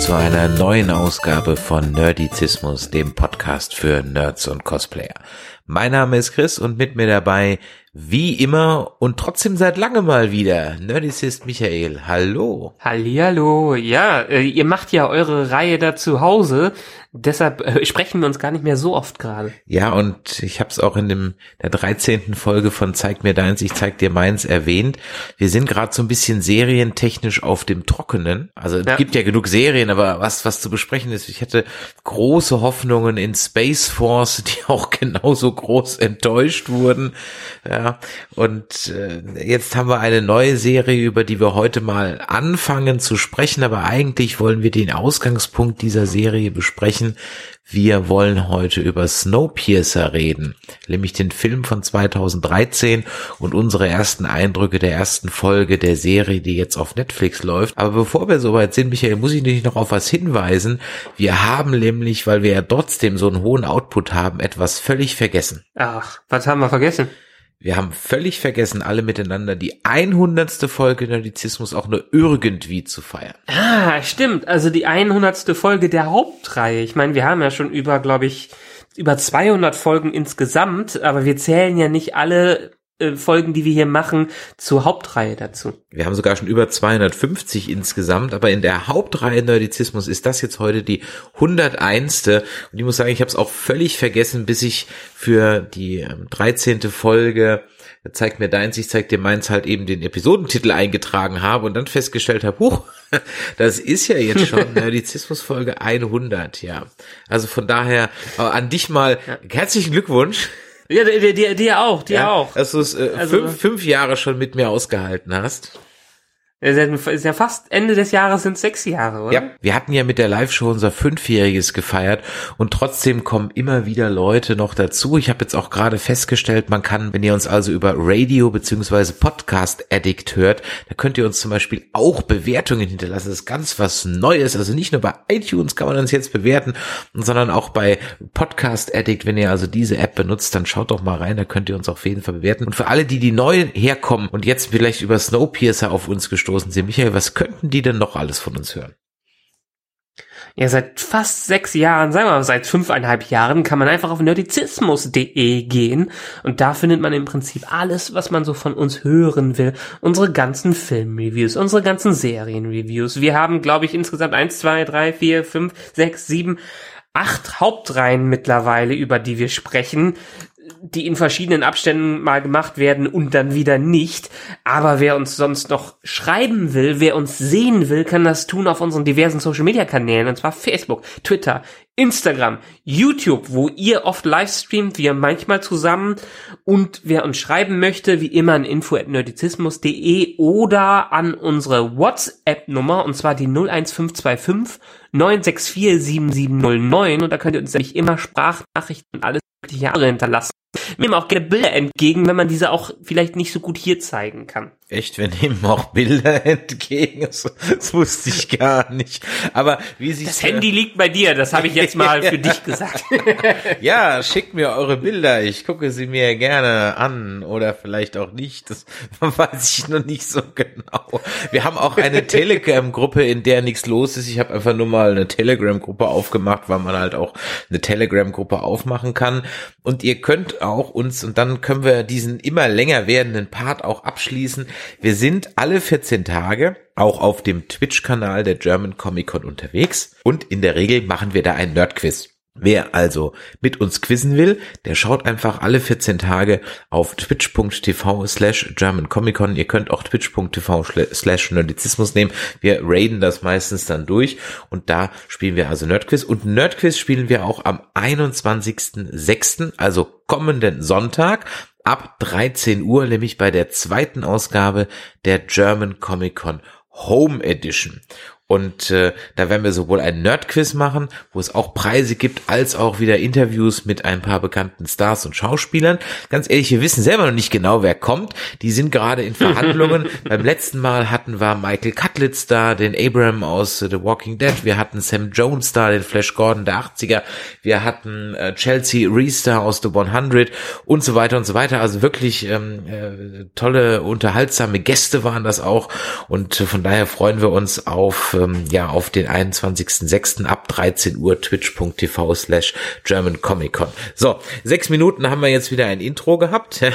Zu einer neuen Ausgabe von Nerdizismus, dem Podcast für Nerds und Cosplayer. Mein Name ist Chris und mit mir dabei, wie immer und trotzdem seit langem mal wieder, Nerdicist Michael. Hallo. Hallihallo. Ja, äh, ihr macht ja eure Reihe da zu Hause. Deshalb äh, sprechen wir uns gar nicht mehr so oft gerade. Ja, und ich habe es auch in dem der 13. Folge von Zeig mir deins, ich zeig dir meins erwähnt. Wir sind gerade so ein bisschen serientechnisch auf dem Trockenen. Also es Ja. gibt ja genug Serien, aber was was zu besprechen ist, ich hätte große Hoffnungen in Space Force, die auch genauso groß enttäuscht wurden. Ja, und äh, jetzt haben wir eine neue Serie, über die wir heute mal anfangen zu sprechen, aber eigentlich wollen wir den Ausgangspunkt dieser Serie besprechen. Wir wollen heute über Snowpiercer reden, nämlich den Film von 2013 und unsere ersten Eindrücke der ersten Folge der Serie, die jetzt auf Netflix läuft. Aber bevor wir soweit sind, Michael, muss ich dich noch auf was hinweisen. Wir haben nämlich, weil wir ja trotzdem so einen hohen Output haben, etwas völlig vergessen. Ach, was haben wir vergessen? Wir haben völlig vergessen, alle miteinander die 100. Folge Nerdizismus auch nur irgendwie zu feiern. Ah, stimmt. Also die 100. Folge der Hauptreihe. Ich meine, wir haben ja schon über, glaube ich, über 200 Folgen insgesamt, aber wir zählen ja nicht alle Folgen, die wir hier machen, zur Hauptreihe dazu. Wir haben sogar schon über 250 insgesamt, aber in der Hauptreihe Nerdizismus ist das jetzt heute die 101. Und ich muss sagen, ich habe es auch völlig vergessen, bis ich für die ähm, 13. Folge zeig mir deins, ich zeig dir meins halt eben den Episodentitel eingetragen habe und dann festgestellt habe, huch, das ist ja jetzt schon Nerdizismus Folge 100, ja. Also von daher äh, an dich mal herzlichen Glückwunsch. Ja, dir, dir, dir auch, dir ja, auch. Dass du es äh, Also- fünf, fünf Jahre schon mit mir ausgehalten hast. Ist ja- fast Ende des Jahres sind sechs Jahre, oder? Ja, wir hatten ja mit der Live-Show unser Fünfjähriges gefeiert und trotzdem kommen immer wieder Leute noch dazu. Ich habe jetzt auch gerade festgestellt, man kann, wenn ihr uns also über Radio beziehungsweise Podcast Addict hört, da könnt ihr uns zum Beispiel auch Bewertungen hinterlassen. Das ist ganz was Neues. Also nicht nur bei iTunes kann man uns jetzt bewerten, sondern auch bei Podcast Addict. Wenn ihr also diese App benutzt, dann schaut doch mal rein, da könnt ihr uns auf jeden Fall bewerten. Und für alle, die die neu herkommen und jetzt vielleicht über Snowpiercer auf uns gestoßen sind, Michael, was könnten die denn noch alles von uns hören? Ja, seit fast sechs Jahren, sagen wir mal seit fünfeinhalb Jahren, kann man einfach auf nerdizismus.de gehen und da findet man im Prinzip alles, was man so von uns hören will. Unsere ganzen Filmreviews, unsere ganzen Serienreviews. Wir haben, glaube ich, insgesamt eins, zwei, drei, vier, fünf, sechs, sieben, acht Hauptreihen mittlerweile, über die wir sprechen die in verschiedenen Abständen mal gemacht werden und dann wieder nicht. Aber wer uns sonst noch schreiben will, wer uns sehen will, kann das tun auf unseren diversen Social Media Kanälen. Und zwar Facebook, Twitter, Instagram, YouTube, wo ihr oft live streamt, wir manchmal zusammen. Und wer uns schreiben möchte, wie immer an info.nerdizismus.de oder an unsere WhatsApp-Nummer, und zwar die 01525 964 7709. Und da könnt ihr uns nämlich immer Sprachnachrichten und alles mögliche andere hinterlassen. Nehmen auch gerne Bilder entgegen, wenn man diese auch vielleicht nicht so gut hier zeigen kann. Echt, wir nehmen auch Bilder entgegen. Das, das wusste ich gar nicht. Aber wie sich Das Handy liegt bei dir, das habe ich jetzt mal für dich gesagt. Ja, schickt mir eure Bilder. Ich gucke sie mir gerne an oder vielleicht auch nicht. Das weiß ich noch nicht so genau. Wir haben auch eine Telegram-Gruppe, in der nichts los ist. Ich habe einfach nur mal eine Telegram-Gruppe aufgemacht, weil man halt auch eine Telegram-Gruppe aufmachen kann. Und ihr könnt auch uns, und dann können wir diesen immer länger werdenden Part auch abschließen. Wir sind alle 14 Tage auch auf dem Twitch-Kanal der German Comic Con unterwegs. Und in der Regel machen wir da ein Nerd-Quiz. Wer also mit uns quizzen will, der schaut einfach alle 14 Tage auf twitch.tv slash germancomiccon. Ihr könnt auch twitch.tv slash nerdizismus nehmen. Wir raiden das meistens dann durch und da spielen wir also Nerdquiz. Und Nerdquiz spielen wir auch am 21.06., also kommenden Sonntag ab 13 Uhr, nämlich bei der zweiten Ausgabe der German Comic Con Home Edition. Und äh, da werden wir sowohl ein Nerdquiz machen, wo es auch Preise gibt, als auch wieder Interviews mit ein paar bekannten Stars und Schauspielern. Ganz ehrlich, wir wissen selber noch nicht genau, wer kommt. Die sind gerade in Verhandlungen. Beim letzten Mal hatten wir Michael Cutlitz da, den Abraham aus The Walking Dead. Wir hatten Sam Jones da, den Flash Gordon der 80er. Wir hatten äh, Chelsea Reese da aus The 100 und so weiter und so weiter. Also wirklich ähm, äh, tolle, unterhaltsame Gäste waren das auch. Und äh, von daher freuen wir uns auf, ähm, ja, auf den 21.06. ab 13 Uhr twitch.tv slash German Comic Con. So, sechs Minuten haben wir jetzt wieder ein Intro gehabt.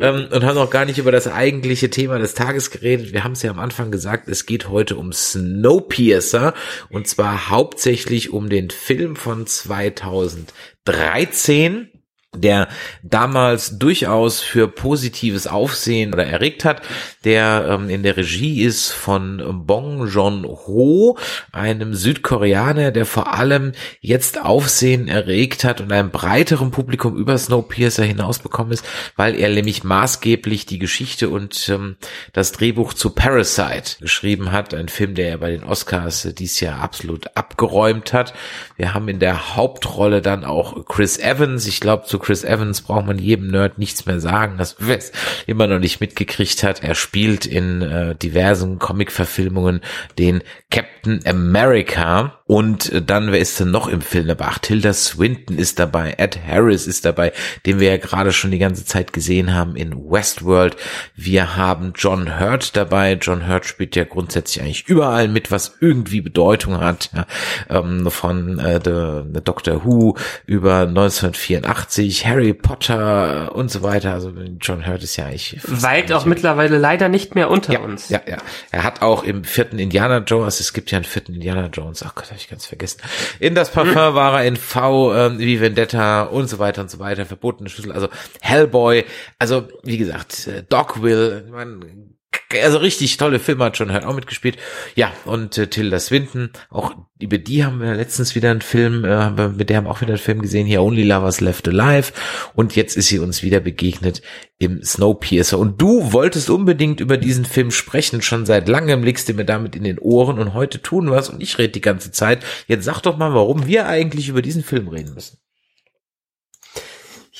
ähm, und haben noch gar nicht über das eigentliche Thema des Tages geredet. Wir haben es ja am Anfang gesagt, es geht heute um Snowpiercer und zwar hauptsächlich um den Film von 2013 der damals durchaus für positives Aufsehen oder erregt hat, der ähm, in der Regie ist von Bong Joon-ho, einem Südkoreaner, der vor allem jetzt Aufsehen erregt hat und einem breiteren Publikum über Snowpiercer hinausbekommen ist, weil er nämlich maßgeblich die Geschichte und ähm, das Drehbuch zu Parasite geschrieben hat, ein Film, der er bei den Oscars äh, dies Jahr absolut abgeräumt hat. Wir haben in der Hauptrolle dann auch Chris Evans, ich glaube zu Chris Evans braucht man jedem Nerd nichts mehr sagen, das wer es immer noch nicht mitgekriegt hat. Er spielt in äh, diversen Comic-Verfilmungen den Captain America und äh, dann, wer ist denn noch im Film dabei? Ach, Tilda Swinton ist dabei, Ed Harris ist dabei, den wir ja gerade schon die ganze Zeit gesehen haben in Westworld. Wir haben John Hurt dabei. John Hurt spielt ja grundsätzlich eigentlich überall mit, was irgendwie Bedeutung hat. Ja, ähm, von äh, the, the Doctor Who über 1984, Harry Potter und so weiter. Also John Hurt ist ja eigentlich... Weit auch mittlerweile leider nicht mehr unter ja, uns. Ja, ja. Er hat auch im vierten Indiana Jones, es gibt ja einen vierten Indiana Jones, ach Gott, habe ich ganz vergessen. In das Parfum hm. war er in V, ähm, wie Vendetta und so weiter und so weiter, verbotene Schlüssel, also Hellboy, also wie gesagt, äh, Dogville, man also richtig tolle Filme hat schon halt auch mitgespielt. Ja, und äh, Tilda Swinton, auch über die haben wir letztens wieder einen Film, äh, mit der haben wir auch wieder einen Film gesehen, hier Only Lovers Left Alive. Und jetzt ist sie uns wieder begegnet im Snowpiercer. Und du wolltest unbedingt über diesen Film sprechen, schon seit langem liegst du mir damit in den Ohren und heute tun es und ich rede die ganze Zeit. Jetzt sag doch mal, warum wir eigentlich über diesen Film reden müssen.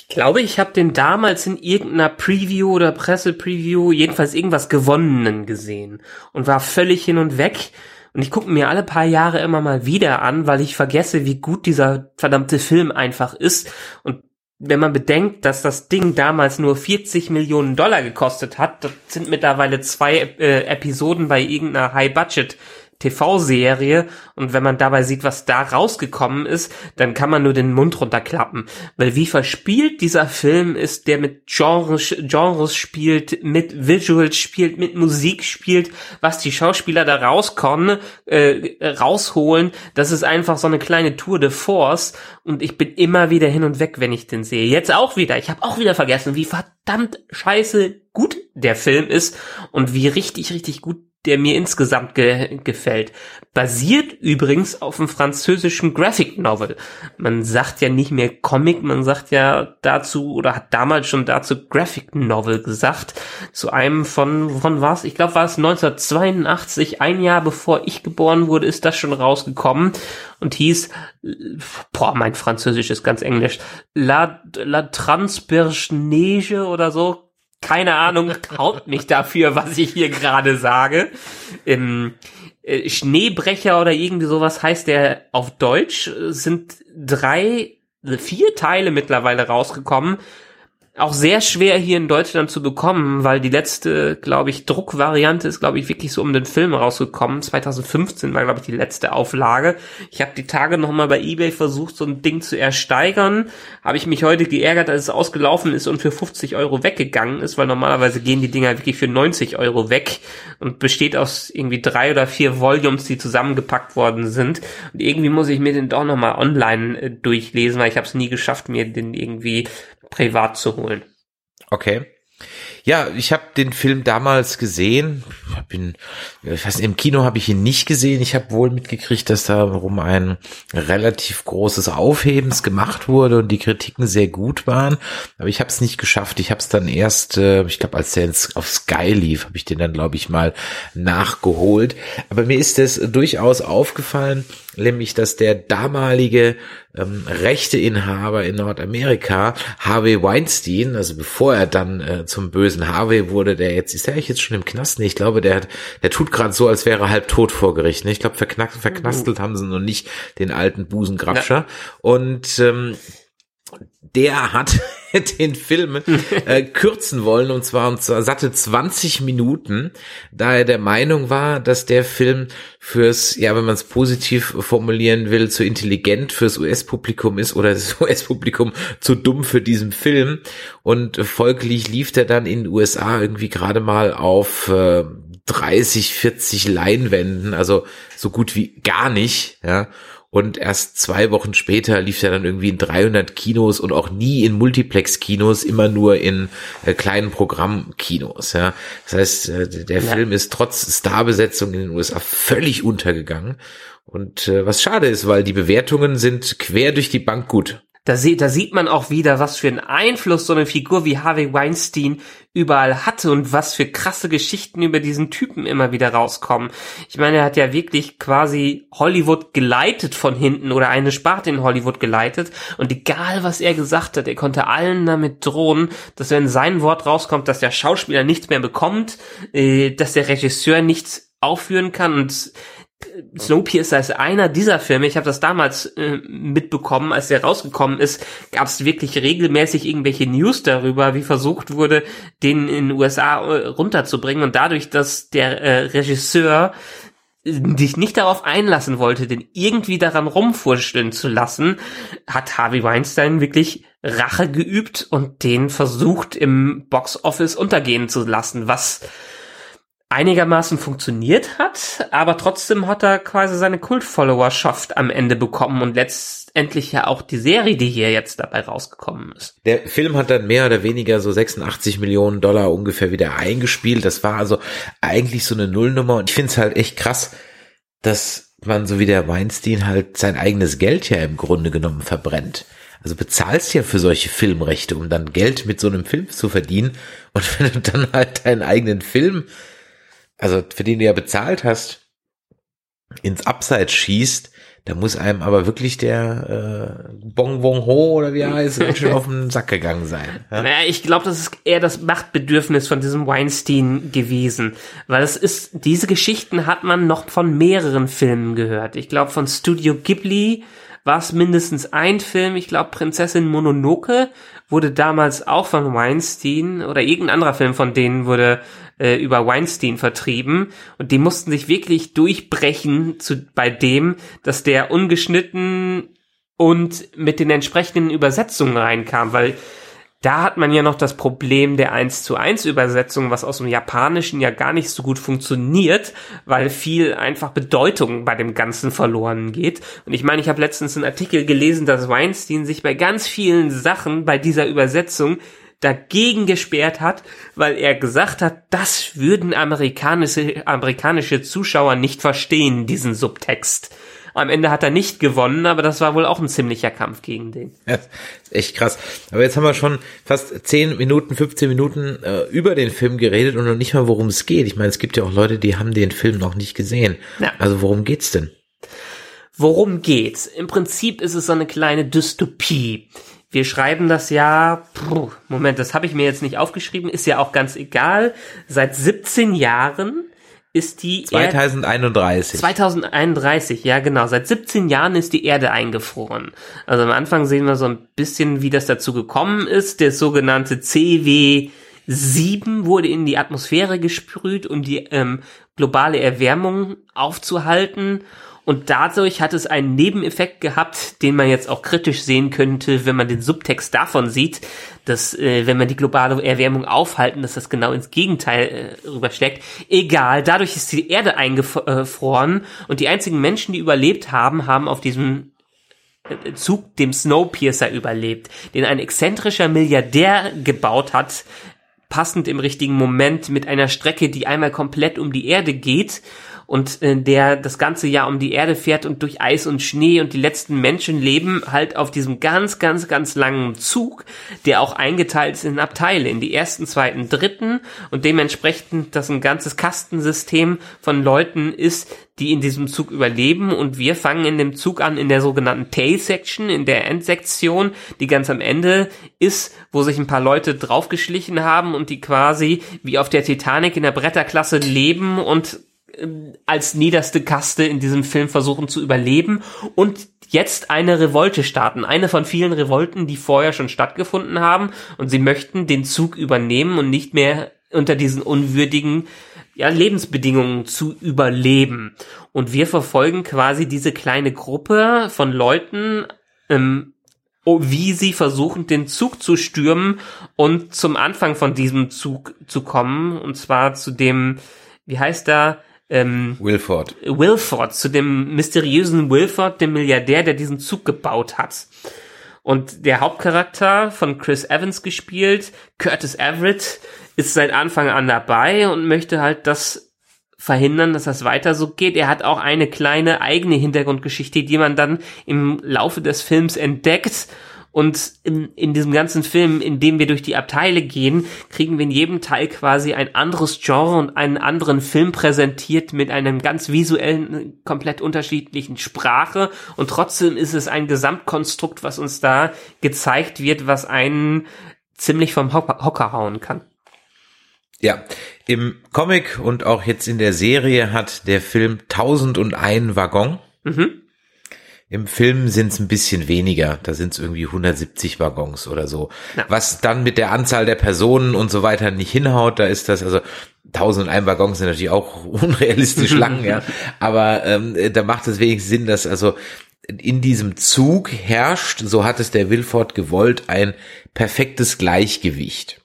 Ich glaube, ich habe den damals in irgendeiner Preview oder Pressepreview, jedenfalls irgendwas gewonnenen gesehen und war völlig hin und weg. Und ich gucke mir alle paar Jahre immer mal wieder an, weil ich vergesse, wie gut dieser verdammte Film einfach ist. Und wenn man bedenkt, dass das Ding damals nur 40 Millionen Dollar gekostet hat, das sind mittlerweile zwei äh, Episoden bei irgendeiner High-Budget- TV-Serie und wenn man dabei sieht, was da rausgekommen ist, dann kann man nur den Mund runterklappen. Weil wie verspielt dieser Film ist, der mit Genres, Genres spielt, mit Visuals spielt, mit Musik spielt, was die Schauspieler da rauskommen, äh, rausholen, das ist einfach so eine kleine Tour de Force und ich bin immer wieder hin und weg, wenn ich den sehe. Jetzt auch wieder. Ich habe auch wieder vergessen, wie verdammt scheiße gut der Film ist und wie richtig, richtig gut der mir insgesamt ge gefällt. Basiert übrigens auf einem französischen Graphic Novel. Man sagt ja nicht mehr Comic, man sagt ja dazu oder hat damals schon dazu Graphic Novel gesagt. Zu einem von, von was? Ich glaube, war es 1982, ein Jahr bevor ich geboren wurde, ist das schon rausgekommen und hieß, boah, mein Französisch ist ganz englisch, La, La Transperge oder so, keine Ahnung, haut mich dafür, was ich hier gerade sage. Ähm, äh, Schneebrecher oder irgendwie sowas heißt der auf Deutsch, sind drei, vier Teile mittlerweile rausgekommen auch sehr schwer hier in Deutschland zu bekommen, weil die letzte, glaube ich, Druckvariante ist, glaube ich, wirklich so um den Film rausgekommen. 2015 war, glaube ich, die letzte Auflage. Ich habe die Tage nochmal bei eBay versucht, so ein Ding zu ersteigern. Habe ich mich heute geärgert, als es ausgelaufen ist und für 50 Euro weggegangen ist, weil normalerweise gehen die Dinger wirklich für 90 Euro weg und besteht aus irgendwie drei oder vier Volumes, die zusammengepackt worden sind. Und irgendwie muss ich mir den doch nochmal online äh, durchlesen, weil ich habe es nie geschafft, mir den irgendwie privat zu holen. Okay. Ja, ich habe den Film damals gesehen. Ich hab ihn, ich weiß, im Kino habe ich ihn nicht gesehen. Ich habe wohl mitgekriegt, dass darum ein relativ großes Aufhebens gemacht wurde und die Kritiken sehr gut waren. Aber ich habe es nicht geschafft. Ich habe es dann erst, äh, ich glaube, als der auf Sky lief, habe ich den dann, glaube ich, mal nachgeholt. Aber mir ist es durchaus aufgefallen, nämlich dass der damalige ähm, Rechteinhaber in Nordamerika, Harvey Weinstein, also bevor er dann äh, zum bösen Harvey wurde, der jetzt ist er jetzt schon im Knast? Nee, ich glaube, der hat, der tut gerade so, als wäre er halb tot vor Gericht. Ne? Ich glaube, verknackt, verknastelt haben sie noch nicht den alten Busengrabscher. Ja. Und ähm, der hat den Film äh, kürzen wollen und zwar und zwar satte 20 Minuten, da er der Meinung war, dass der Film fürs, ja, wenn man es positiv formulieren will, zu intelligent fürs US-Publikum ist oder das US-Publikum zu dumm für diesen Film und folglich lief der dann in den USA irgendwie gerade mal auf äh, 30, 40 Leinwänden, also so gut wie gar nicht, ja. Und erst zwei Wochen später lief er dann irgendwie in 300 Kinos und auch nie in Multiplex-Kinos, immer nur in äh, kleinen Programmkinos. Ja. Das heißt, äh, der ja. Film ist trotz Starbesetzung in den USA völlig untergegangen. Und äh, was schade ist, weil die Bewertungen sind quer durch die Bank gut. Da, sie, da sieht man auch wieder, was für einen Einfluss so eine Figur wie Harvey Weinstein überall hatte und was für krasse Geschichten über diesen Typen immer wieder rauskommen. Ich meine, er hat ja wirklich quasi Hollywood geleitet von hinten oder eine Sparte in Hollywood geleitet und egal was er gesagt hat, er konnte allen damit drohen, dass wenn sein Wort rauskommt, dass der Schauspieler nichts mehr bekommt, äh, dass der Regisseur nichts aufführen kann und Snowpiercer ist einer dieser Filme. Ich habe das damals äh, mitbekommen, als der rausgekommen ist, gab es wirklich regelmäßig irgendwelche News darüber, wie versucht wurde, den in den USA äh, runterzubringen. Und dadurch, dass der äh, Regisseur sich nicht darauf einlassen wollte, den irgendwie daran rumfurschteln zu lassen, hat Harvey Weinstein wirklich Rache geübt und den versucht im Box Office untergehen zu lassen, was einigermaßen funktioniert hat, aber trotzdem hat er quasi seine Kult-Followerschaft am Ende bekommen und letztendlich ja auch die Serie, die hier jetzt dabei rausgekommen ist. Der Film hat dann mehr oder weniger so 86 Millionen Dollar ungefähr wieder eingespielt. Das war also eigentlich so eine Nullnummer und ich finde es halt echt krass, dass man so wie der Weinstein halt sein eigenes Geld ja im Grunde genommen verbrennt. Also bezahlst ja für solche Filmrechte, um dann Geld mit so einem Film zu verdienen. Und wenn du dann halt deinen eigenen Film also für den du ja bezahlt hast, ins Abseits schießt, da muss einem aber wirklich der äh, Bong Bong Ho oder wie er heißt, schön auf den Sack gegangen sein. Ja? Naja, ich glaube, das ist eher das Machtbedürfnis von diesem Weinstein gewesen. Weil es ist, diese Geschichten hat man noch von mehreren Filmen gehört. Ich glaube, von Studio Ghibli war es mindestens ein Film, ich glaube Prinzessin Mononoke wurde damals auch von Weinstein oder irgendein anderer Film von denen wurde äh, über Weinstein vertrieben und die mussten sich wirklich durchbrechen zu, bei dem, dass der ungeschnitten und mit den entsprechenden Übersetzungen reinkam, weil da hat man ja noch das Problem der 1 zu 1 Übersetzung, was aus dem Japanischen ja gar nicht so gut funktioniert, weil viel einfach Bedeutung bei dem Ganzen verloren geht. Und ich meine, ich habe letztens einen Artikel gelesen, dass Weinstein sich bei ganz vielen Sachen bei dieser Übersetzung dagegen gesperrt hat, weil er gesagt hat, das würden amerikanische, amerikanische Zuschauer nicht verstehen, diesen Subtext. Am Ende hat er nicht gewonnen, aber das war wohl auch ein ziemlicher Kampf gegen den. Ja, echt krass. Aber jetzt haben wir schon fast 10 Minuten, 15 Minuten äh, über den Film geredet und noch nicht mal, worum es geht. Ich meine, es gibt ja auch Leute, die haben den Film noch nicht gesehen. Ja. Also worum geht's denn? Worum geht's? Im Prinzip ist es so eine kleine Dystopie. Wir schreiben das ja, puh, Moment, das habe ich mir jetzt nicht aufgeschrieben, ist ja auch ganz egal. Seit 17 Jahren ist die 2031. Erde, 2031, ja genau. Seit 17 Jahren ist die Erde eingefroren. Also am Anfang sehen wir so ein bisschen, wie das dazu gekommen ist. Der sogenannte CW 7 wurde in die Atmosphäre gesprüht, um die ähm, globale Erwärmung aufzuhalten. Und dadurch hat es einen Nebeneffekt gehabt, den man jetzt auch kritisch sehen könnte, wenn man den Subtext davon sieht, dass äh, wenn man die globale Erwärmung aufhalten, dass das genau ins Gegenteil äh, rüberschlägt. Egal, dadurch ist die Erde eingefroren und die einzigen Menschen, die überlebt haben, haben auf diesem äh, Zug dem Snowpiercer überlebt, den ein exzentrischer Milliardär gebaut hat, passend im richtigen Moment mit einer Strecke, die einmal komplett um die Erde geht und äh, der das ganze Jahr um die Erde fährt und durch Eis und Schnee und die letzten Menschen leben halt auf diesem ganz, ganz, ganz langen Zug, der auch eingeteilt ist in Abteile, in die ersten, zweiten, dritten. Und dementsprechend das ein ganzes Kastensystem von Leuten ist, die in diesem Zug überleben. Und wir fangen in dem Zug an in der sogenannten Tail Section, in der Endsektion, die ganz am Ende ist, wo sich ein paar Leute draufgeschlichen haben und die quasi wie auf der Titanic in der Bretterklasse leben und als niederste Kaste in diesem Film versuchen zu überleben und jetzt eine Revolte starten. Eine von vielen Revolten, die vorher schon stattgefunden haben und sie möchten den Zug übernehmen und nicht mehr unter diesen unwürdigen ja, Lebensbedingungen zu überleben. Und wir verfolgen quasi diese kleine Gruppe von Leuten, ähm, wie sie versuchen, den Zug zu stürmen und zum Anfang von diesem Zug zu kommen. Und zwar zu dem, wie heißt da, ähm, Wilford. Wilford, zu dem mysteriösen Wilford, dem Milliardär, der diesen Zug gebaut hat. Und der Hauptcharakter von Chris Evans gespielt, Curtis Everett, ist seit Anfang an dabei und möchte halt das verhindern, dass das weiter so geht. Er hat auch eine kleine eigene Hintergrundgeschichte, die man dann im Laufe des Films entdeckt und in, in diesem ganzen Film, in dem wir durch die Abteile gehen, kriegen wir in jedem Teil quasi ein anderes Genre und einen anderen Film präsentiert mit einem ganz visuellen, komplett unterschiedlichen Sprache. Und trotzdem ist es ein Gesamtkonstrukt, was uns da gezeigt wird, was einen ziemlich vom Hocker hauen kann. Ja, im Comic und auch jetzt in der Serie hat der Film 1001 Waggon. Mhm. Im Film sind es ein bisschen weniger, da sind es irgendwie 170 Waggons oder so. Ja. Was dann mit der Anzahl der Personen und so weiter nicht hinhaut, da ist das, also 1001 Waggons sind natürlich auch unrealistisch lang, ja. Aber ähm, da macht es wenigstens Sinn, dass also in diesem Zug herrscht, so hat es der Wilford gewollt, ein perfektes Gleichgewicht.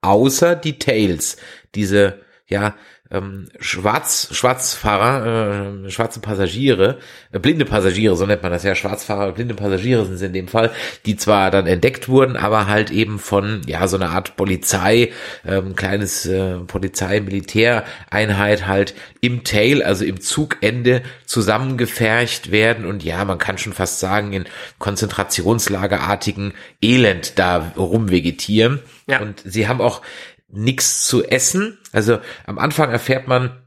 Außer die Tails, diese ja ähm, Schwarz, Schwarzfahrer, äh, schwarze Passagiere, äh, blinde Passagiere, so nennt man das ja, Schwarzfahrer, blinde Passagiere sind es in dem Fall, die zwar dann entdeckt wurden, aber halt eben von, ja, so einer Art Polizei, ähm, kleines äh, Polizei-Militäreinheit halt im Tail, also im Zugende zusammengefercht werden und ja, man kann schon fast sagen, in Konzentrationslagerartigen Elend da rumvegetieren. Ja. Und sie haben auch nichts zu essen. Also am Anfang erfährt man,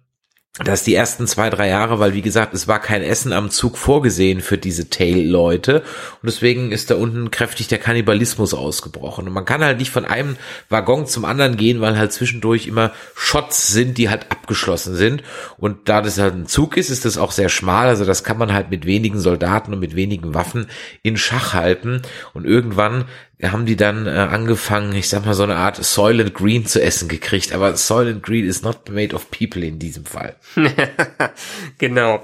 dass die ersten zwei, drei Jahre, weil wie gesagt, es war kein Essen am Zug vorgesehen für diese Tail-Leute. Und deswegen ist da unten kräftig der Kannibalismus ausgebrochen. Und man kann halt nicht von einem Waggon zum anderen gehen, weil halt zwischendurch immer Shots sind, die halt abgeschlossen sind. Und da das halt ein Zug ist, ist das auch sehr schmal, also das kann man halt mit wenigen Soldaten und mit wenigen Waffen in Schach halten. Und irgendwann haben die dann äh, angefangen, ich sag mal, so eine Art Soylent Green zu essen gekriegt. Aber Soylent Green is not made of people in diesem Fall. genau.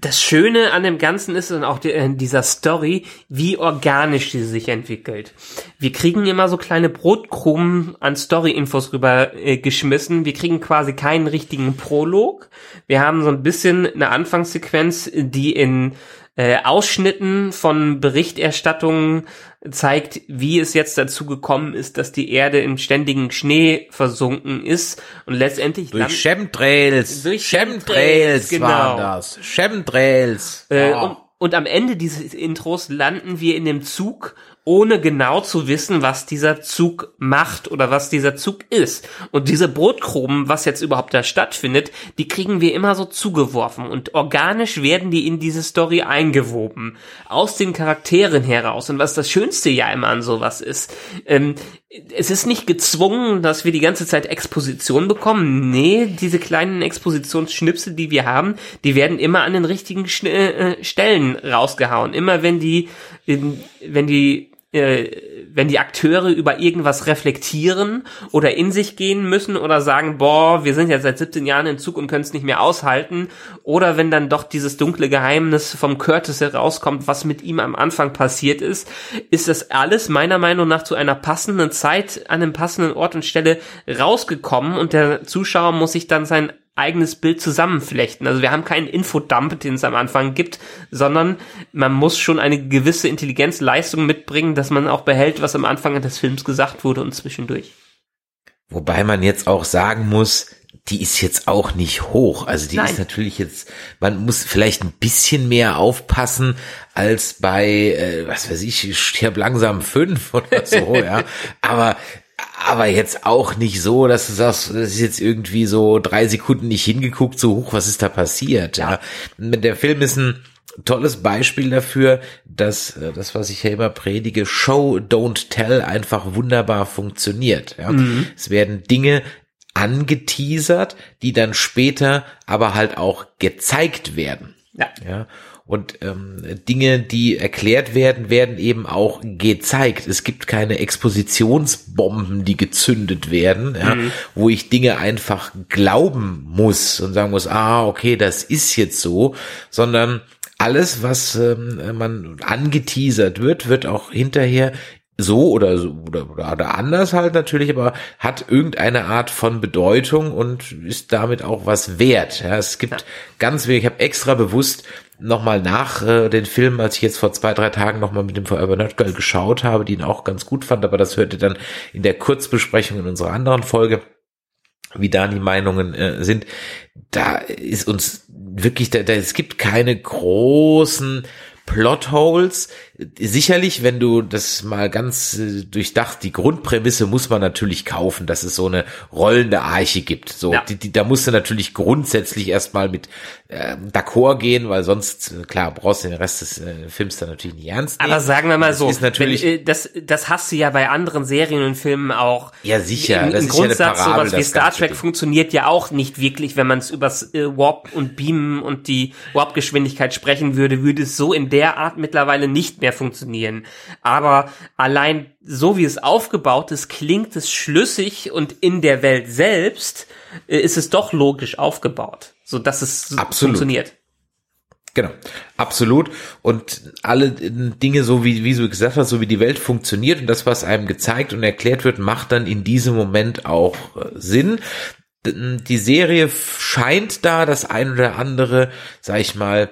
Das Schöne an dem Ganzen ist dann auch die, äh, dieser Story, wie organisch sie sich entwickelt. Wir kriegen immer so kleine Brotkrumen an Story-Infos rüber äh, geschmissen. Wir kriegen quasi keinen richtigen Prolog. Wir haben so ein bisschen eine Anfangssequenz, die in äh, Ausschnitten von Berichterstattungen zeigt, wie es jetzt dazu gekommen ist, dass die Erde im ständigen Schnee versunken ist und letztendlich durch Chemtrails, durch Chemtrails, Chemtrails genau. waren das, Chemtrails. Äh, oh. und, und am Ende dieses Intros landen wir in dem Zug ohne genau zu wissen, was dieser Zug macht oder was dieser Zug ist. Und diese Brotkrumen, was jetzt überhaupt da stattfindet, die kriegen wir immer so zugeworfen und organisch werden die in diese Story eingewoben. Aus den Charakteren heraus. Und was das Schönste ja immer an sowas ist, ähm, es ist nicht gezwungen, dass wir die ganze Zeit Exposition bekommen. Nee, diese kleinen Expositionsschnipsel, die wir haben, die werden immer an den richtigen Schn äh, Stellen rausgehauen. Immer wenn die, wenn die äh, wenn die Akteure über irgendwas reflektieren oder in sich gehen müssen oder sagen, boah, wir sind jetzt seit 17 Jahren im Zug und können es nicht mehr aushalten, oder wenn dann doch dieses dunkle Geheimnis vom Curtis herauskommt, was mit ihm am Anfang passiert ist, ist das alles meiner Meinung nach zu einer passenden Zeit an einem passenden Ort und Stelle rausgekommen. Und der Zuschauer muss sich dann sein eigenes Bild zusammenflechten. Also wir haben keinen Infodump, den es am Anfang gibt, sondern man muss schon eine gewisse Intelligenzleistung mitbringen, dass man auch behält, was am Anfang des Films gesagt wurde und zwischendurch. Wobei man jetzt auch sagen muss, die ist jetzt auch nicht hoch. Also die Nein. ist natürlich jetzt, man muss vielleicht ein bisschen mehr aufpassen als bei, äh, was weiß ich, stirb langsam fünf oder so, ja. Aber aber jetzt auch nicht so, dass du sagst, das ist jetzt irgendwie so drei Sekunden nicht hingeguckt, so hoch, was ist da passiert? Ja, der Film ist ein tolles Beispiel dafür, dass äh, das, was ich ja immer predige, Show, don't tell, einfach wunderbar funktioniert. Ja. Es werden Dinge angeteasert, die dann später aber halt auch gezeigt werden. Ja. Ja. Und ähm, Dinge, die erklärt werden, werden eben auch gezeigt. Es gibt keine Expositionsbomben, die gezündet werden, ja, wo ich Dinge einfach glauben muss und sagen muss, ah, okay, das ist jetzt so, sondern alles, was ähm, man angeteasert wird, wird auch hinterher so oder so oder, oder, anders halt natürlich, aber hat irgendeine Art von Bedeutung und ist damit auch was wert. Ja, es gibt ganz wenig, ich habe extra bewusst nochmal nach äh, den Film, als ich jetzt vor zwei, drei Tagen nochmal mit dem Forever Nerd Girl geschaut habe, die ihn auch ganz gut fand, aber das hört ihr dann in der Kurzbesprechung in unserer anderen Folge wie da die Meinungen äh, sind, da ist uns wirklich, da, da, es gibt keine großen Plotholes. Sicherlich, wenn du das mal ganz äh, durchdacht, die Grundprämisse muss man natürlich kaufen, dass es so eine rollende Arche gibt. So, Ja. die, die, da musst du natürlich grundsätzlich erstmal mit äh, d'accord gehen, weil sonst, äh, klar, brauchst du den Rest des äh, Films dann natürlich nicht ernst nehmen. Aber sagen wir mal Das so, ist natürlich, wenn, äh, das, das hast du ja bei anderen Serien und Filmen auch. Ja, sicher, Im, das im ist ja Grundsatz Parabel, sowas wie Star Trek funktioniert ja auch nicht wirklich, wenn man es übers äh, Warp und Beamen und die Warp-Geschwindigkeit sprechen würde, würde es so in der Art mittlerweile nicht mehr funktionieren. Aber allein so wie es aufgebaut ist, klingt es schlüssig und in der Welt selbst äh, ist es doch logisch aufgebaut, so dass es Absolut. funktioniert. Genau, absolut. Und alle äh, Dinge, so wie, wie du gesagt hast, so wie die Welt funktioniert und das, was einem gezeigt und erklärt wird, macht dann in diesem Moment auch äh, Sinn. Die Serie scheint da das ein oder andere, sag ich mal,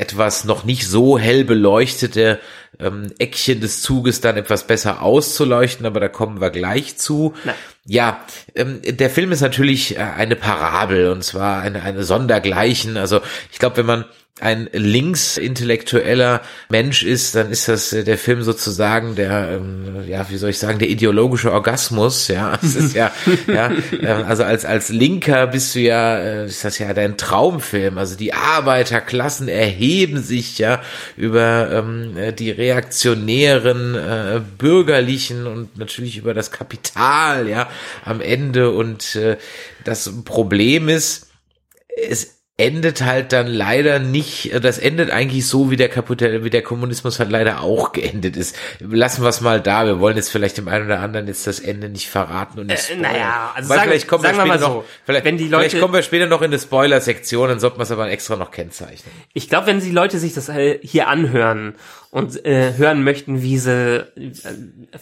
etwas noch nicht so hell beleuchtete ähm, Eckchen des Zuges dann etwas besser auszuleuchten, aber da kommen wir gleich zu. Na. Ja, ähm, der Film ist natürlich äh, eine Parabel und zwar eine, eine Sondergleichen. Also ich glaube, wenn man ein linksintellektueller Mensch ist, dann ist das äh, der Film sozusagen der, ähm, ja, wie soll ich sagen, der ideologische Orgasmus, ja. Es ist ja, ja, ähm, also als, als Linker bist du ja, äh, ist das ja dein Traumfilm. Also die Arbeiterklassen erheben sich ja über ähm, äh, die reaktionären, äh, bürgerlichen und natürlich über das Kapital, ja, am Ende. Und äh, das Problem ist, es endet halt dann leider nicht, das endet eigentlich so, wie der Kapital, wie der Kommunismus halt leider auch geendet ist. Lassen wir es mal da, wir wollen jetzt vielleicht dem einen oder anderen jetzt das Ende nicht verraten und nicht Äh, naja, also sagen- vielleicht kommen sagen wir wir später mal noch, so, vielleicht, wenn die vielleicht Leute- kommen wir später noch in eine Spoiler-Sektion, dann sollte man es aber extra noch kennzeichnen. Ich glaube, wenn die Leute sich das äh, hier anhören und äh, hören möchten, wie sie äh,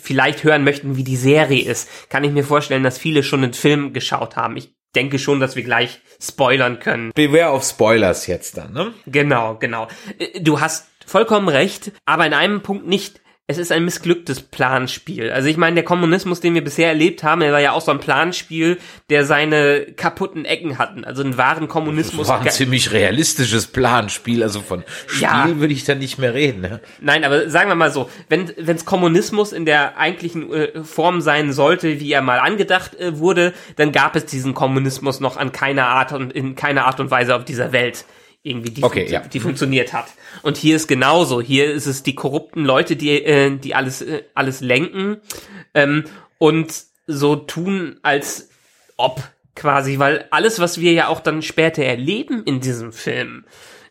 vielleicht hören möchten, wie die Serie ist, kann ich mir vorstellen, dass viele schon den Film geschaut haben. Ich denke schon, dass wir gleich spoilern können. Beware of Spoilers jetzt dann, ne? Genau, genau. Äh, Du hast vollkommen recht, aber in einem Punkt nicht. Es ist ein missglücktes Planspiel. Also ich meine, der Kommunismus, den wir bisher erlebt haben, der war ja auch so ein Planspiel, der seine kaputten Ecken hatten. Also einen wahren Kommunismus. War ein ziemlich realistisches Planspiel, also von Spiel Ja. würde ich da nicht mehr reden, ne? Nein, aber sagen wir mal so, wenn es Kommunismus in der eigentlichen äh, Form sein sollte, wie er mal angedacht äh, wurde, dann gab es diesen Kommunismus noch an keiner Art und in keiner Art und Weise auf dieser Welt irgendwie, die, Okay, funktio- ja. die funktioniert hat. Und hier ist genauso. Hier ist es die korrupten Leute, die äh, die alles äh, alles lenken ähm, und so tun, als ob quasi, weil alles, was wir ja auch dann später erleben in diesem Film,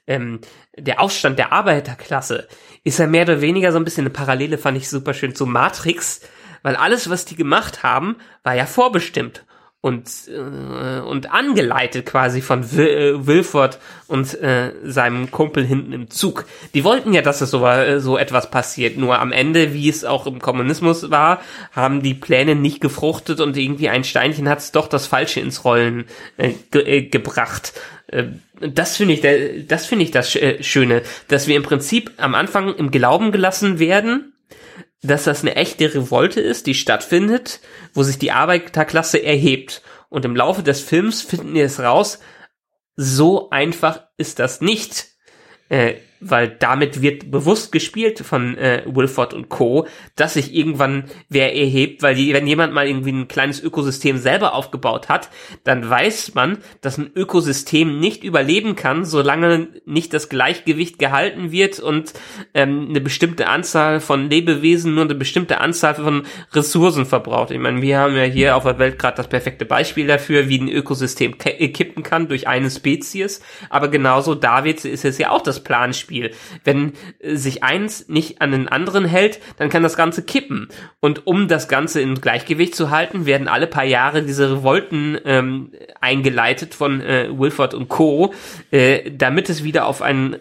ähm, der Aufstand der Arbeiterklasse, ist ja mehr oder weniger so ein bisschen eine Parallele, fand ich super schön zu Matrix, weil alles, was die gemacht haben, war ja vorbestimmt. Und äh, und angeleitet quasi von Wil äh, Wilford und äh, seinem Kumpel hinten im Zug. Die wollten ja, dass es so, äh, so etwas passiert. Nur am Ende, wie es auch im Kommunismus war, haben die Pläne nicht gefruchtet und irgendwie ein Steinchen hat es doch das Falsche ins Rollen äh, ge äh, gebracht. Äh, das finde ich, das finde ich das äh, Schöne, dass wir im Prinzip am Anfang im Glauben gelassen werden, dass das eine echte Revolte ist, die stattfindet, wo sich die Arbeiterklasse erhebt. Und im Laufe des Films finden wir es raus, so einfach ist das nicht. Äh, weil damit wird bewusst gespielt von äh, Wilford und Co., dass sich irgendwann wer erhebt, weil die, wenn jemand mal irgendwie ein kleines Ökosystem selber aufgebaut hat, dann weiß man, dass ein Ökosystem nicht überleben kann, solange nicht das Gleichgewicht gehalten wird und ähm, eine bestimmte Anzahl von Lebewesen nur eine bestimmte Anzahl von Ressourcen verbraucht. Ich meine, wir haben ja hier auf der Welt gerade das perfekte Beispiel dafür, wie ein Ökosystem kippen kann durch eine Spezies, aber genauso da wird, ist es ja auch das Planspiel Spiel. Wenn äh, sich eins nicht an den anderen hält, dann kann das Ganze kippen. Und um das Ganze im Gleichgewicht zu halten, werden alle paar Jahre diese Revolten ähm, eingeleitet von äh, Wilford und Co., äh, damit es wieder auf ein äh,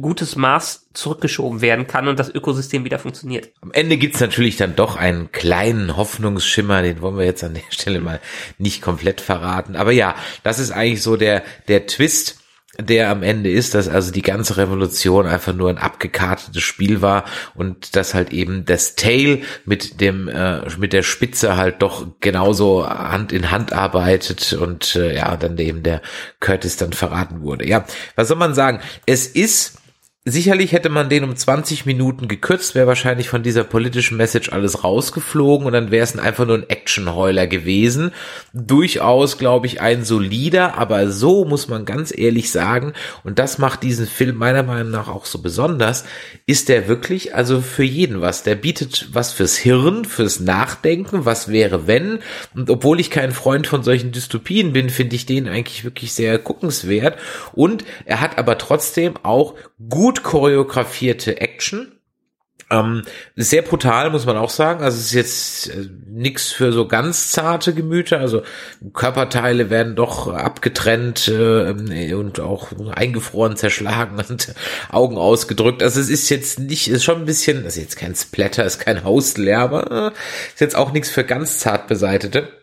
gutes Maß zurückgeschoben werden kann und das Ökosystem wieder funktioniert. Am Ende gibt's natürlich dann doch einen kleinen Hoffnungsschimmer, den wollen wir jetzt an der Stelle mal nicht komplett verraten. Aber ja, das ist eigentlich so der, der Twist der am Ende ist, dass also die ganze Revolution einfach nur ein abgekartetes Spiel war und dass halt eben das Tail mit dem äh, mit der Spitze halt doch genauso Hand in Hand arbeitet und äh, ja dann eben der Curtis dann verraten wurde. Ja, was soll man sagen? Es ist Sicherlich hätte man den um 20 Minuten gekürzt, wäre wahrscheinlich von dieser politischen Message alles rausgeflogen und dann wäre es einfach nur ein Actionheuler gewesen. Durchaus, glaube ich, ein solider, aber so muss man ganz ehrlich sagen, und das macht diesen Film meiner Meinung nach auch so besonders, ist der wirklich also für jeden was. Der bietet was fürs Hirn, fürs Nachdenken, was wäre wenn. Und obwohl ich kein Freund von solchen Dystopien bin, finde ich den eigentlich wirklich sehr guckenswert. Und er hat aber trotzdem auch gut gut choreografierte Action. Ähm, sehr brutal, muss man auch sagen. Also es ist jetzt äh, nichts für so ganz zarte Gemüter. Also Körperteile werden doch abgetrennt äh, und auch eingefroren, zerschlagen und Augen ausgedrückt. Also es ist jetzt nicht, ist schon ein bisschen, also jetzt kein Splatter, ist kein Hauslärmer, äh, ist jetzt auch nichts für ganz zart beseitete.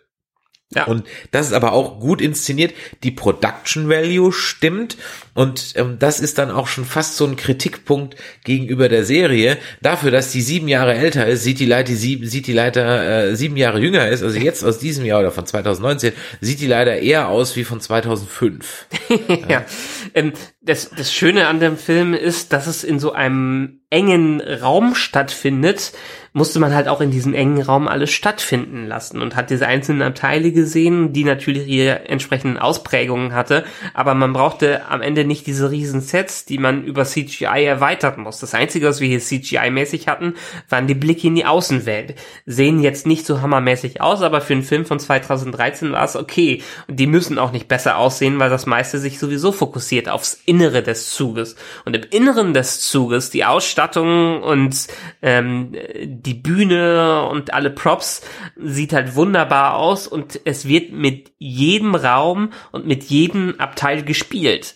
Ja. Und das ist aber auch gut inszeniert. Die Production Value stimmt. Und ähm, das ist dann auch schon fast so ein Kritikpunkt gegenüber der Serie. Dafür, dass die sieben Jahre älter ist, sieht die Leiter, sieben, sieht die Leiter äh, sieben Jahre jünger ist. Also jetzt aus diesem Jahr oder von 2019 sieht die leider eher aus wie von 2005. ja. ja. Ähm, das, das Schöne an dem Film ist, dass es in so einem engen Raum stattfindet, musste man halt auch in diesem engen Raum alles stattfinden lassen und hat diese einzelnen Abteile gesehen, die natürlich ihre entsprechenden Ausprägungen hatte, aber man brauchte am Ende nicht diese riesen Sets, die man über CGI erweitern muss. Das Einzige, was wir hier CGI-mäßig hatten, waren die Blicke in die Außenwelt. Sehen jetzt nicht so hammermäßig aus, aber für einen Film von 2013 war es okay. Und die müssen auch nicht besser aussehen, weil das meiste sich sowieso fokussiert aufs Innere des Zuges. Und im Inneren des Zuges, die Ausstattung und ähm, die Bühne und alle Props sieht halt wunderbar aus und es wird mit jedem Raum und mit jedem Abteil gespielt.